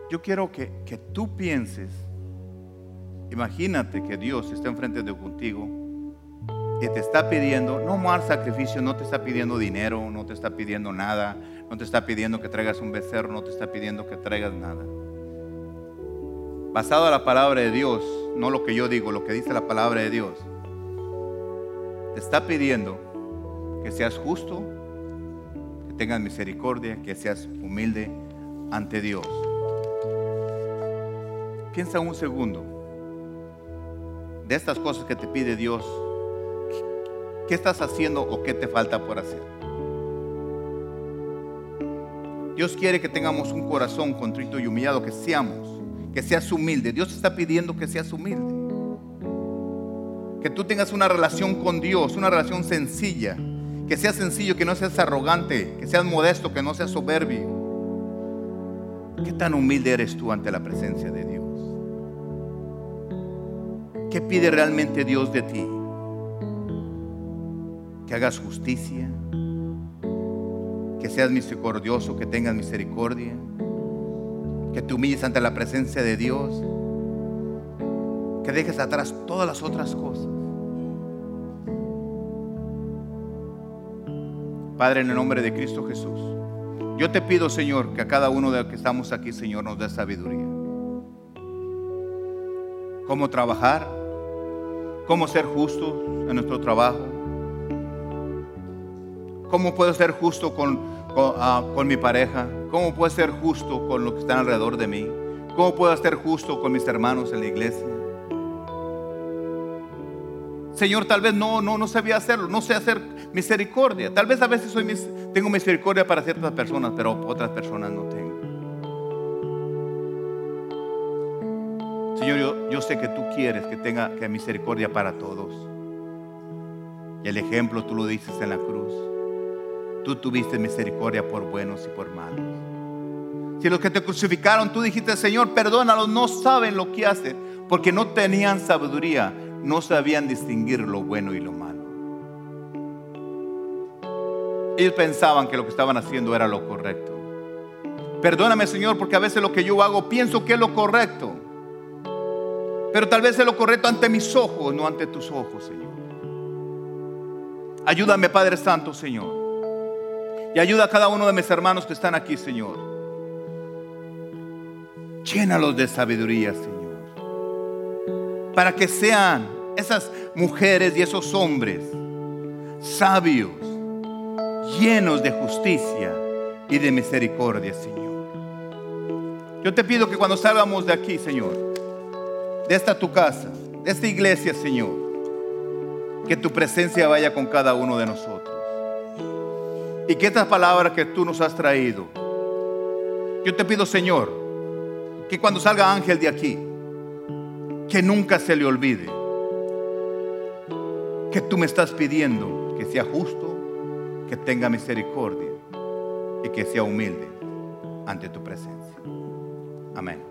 Yo quiero que, que tú pienses, imagínate que Dios está enfrente de contigo y te está pidiendo, no más sacrificio, no te está pidiendo dinero, no te está pidiendo nada, no te está pidiendo que traigas un becerro, no te está pidiendo que traigas nada. Basado a la palabra de Dios, no lo que yo digo, lo que dice la palabra de Dios, te está pidiendo que seas justo, que tengas misericordia, que seas humilde ante Dios. Piensa un segundo de estas cosas que te pide Dios. ¿Qué estás haciendo o qué te falta por hacer? Dios quiere que tengamos un corazón contrito y humillado, que seamos, que seas humilde. Dios está pidiendo que seas humilde. Que tú tengas una relación con Dios, una relación sencilla. Que seas sencillo, que no seas arrogante, que seas modesto, que no seas soberbio. ¿Qué tan humilde eres tú ante la presencia de Dios? ¿Qué pide realmente Dios de ti? Que hagas justicia, que seas misericordioso, que tengas misericordia, que te humilles ante la presencia de Dios, que dejes atrás todas las otras cosas. Padre, en el nombre de Cristo Jesús, yo te pido, Señor, que a cada uno de los que estamos aquí, Señor, nos dé sabiduría. Cómo trabajar, cómo ser justos en nuestro trabajo, cómo puedo ser justo con, ah, con, mi pareja, cómo puedo ser justo con los que están alrededor de mí, cómo puedo ser justo con mis hermanos en la iglesia. Señor, tal vez no, no, no sabía hacerlo, no sé hacer misericordia. Tal vez a veces soy tengo misericordia para ciertas personas, pero otras personas no tengo. Señor, yo, sé que tú quieres que tenga que misericordia para todos. Y el ejemplo tú lo dices en la cruz. Tú tuviste misericordia por buenos y por malos. Si los que te crucificaron, tú dijiste, Señor, perdónalos, no saben lo que hacen, porque no tenían sabiduría, no sabían distinguir lo bueno y lo malo. Ellos pensaban que lo que estaban haciendo era lo correcto. Perdóname, Señor, porque a veces lo que yo hago pienso que es lo correcto. Pero tal vez es lo correcto ante mis ojos, no ante tus ojos, Señor. Ayúdame, Padre Santo, Señor. Y ayuda a cada uno de mis hermanos que están aquí, Señor. Llénalos de sabiduría, Señor. Para que sean esas mujeres y esos hombres sabios, llenos de justicia, y de misericordia, Señor. Yo te pido que cuando salgamos de aquí, Señor, de esta tu casa, de esta iglesia, Señor, que tu presencia vaya con cada uno de nosotros. Y que estas palabras que tú nos has traído, yo te pido, Señor, que cuando salga Ángel de aquí, que nunca se le olvide que tú me estás pidiendo que sea justo, que tenga misericordia y que sea humilde ante tu presencia. Amén.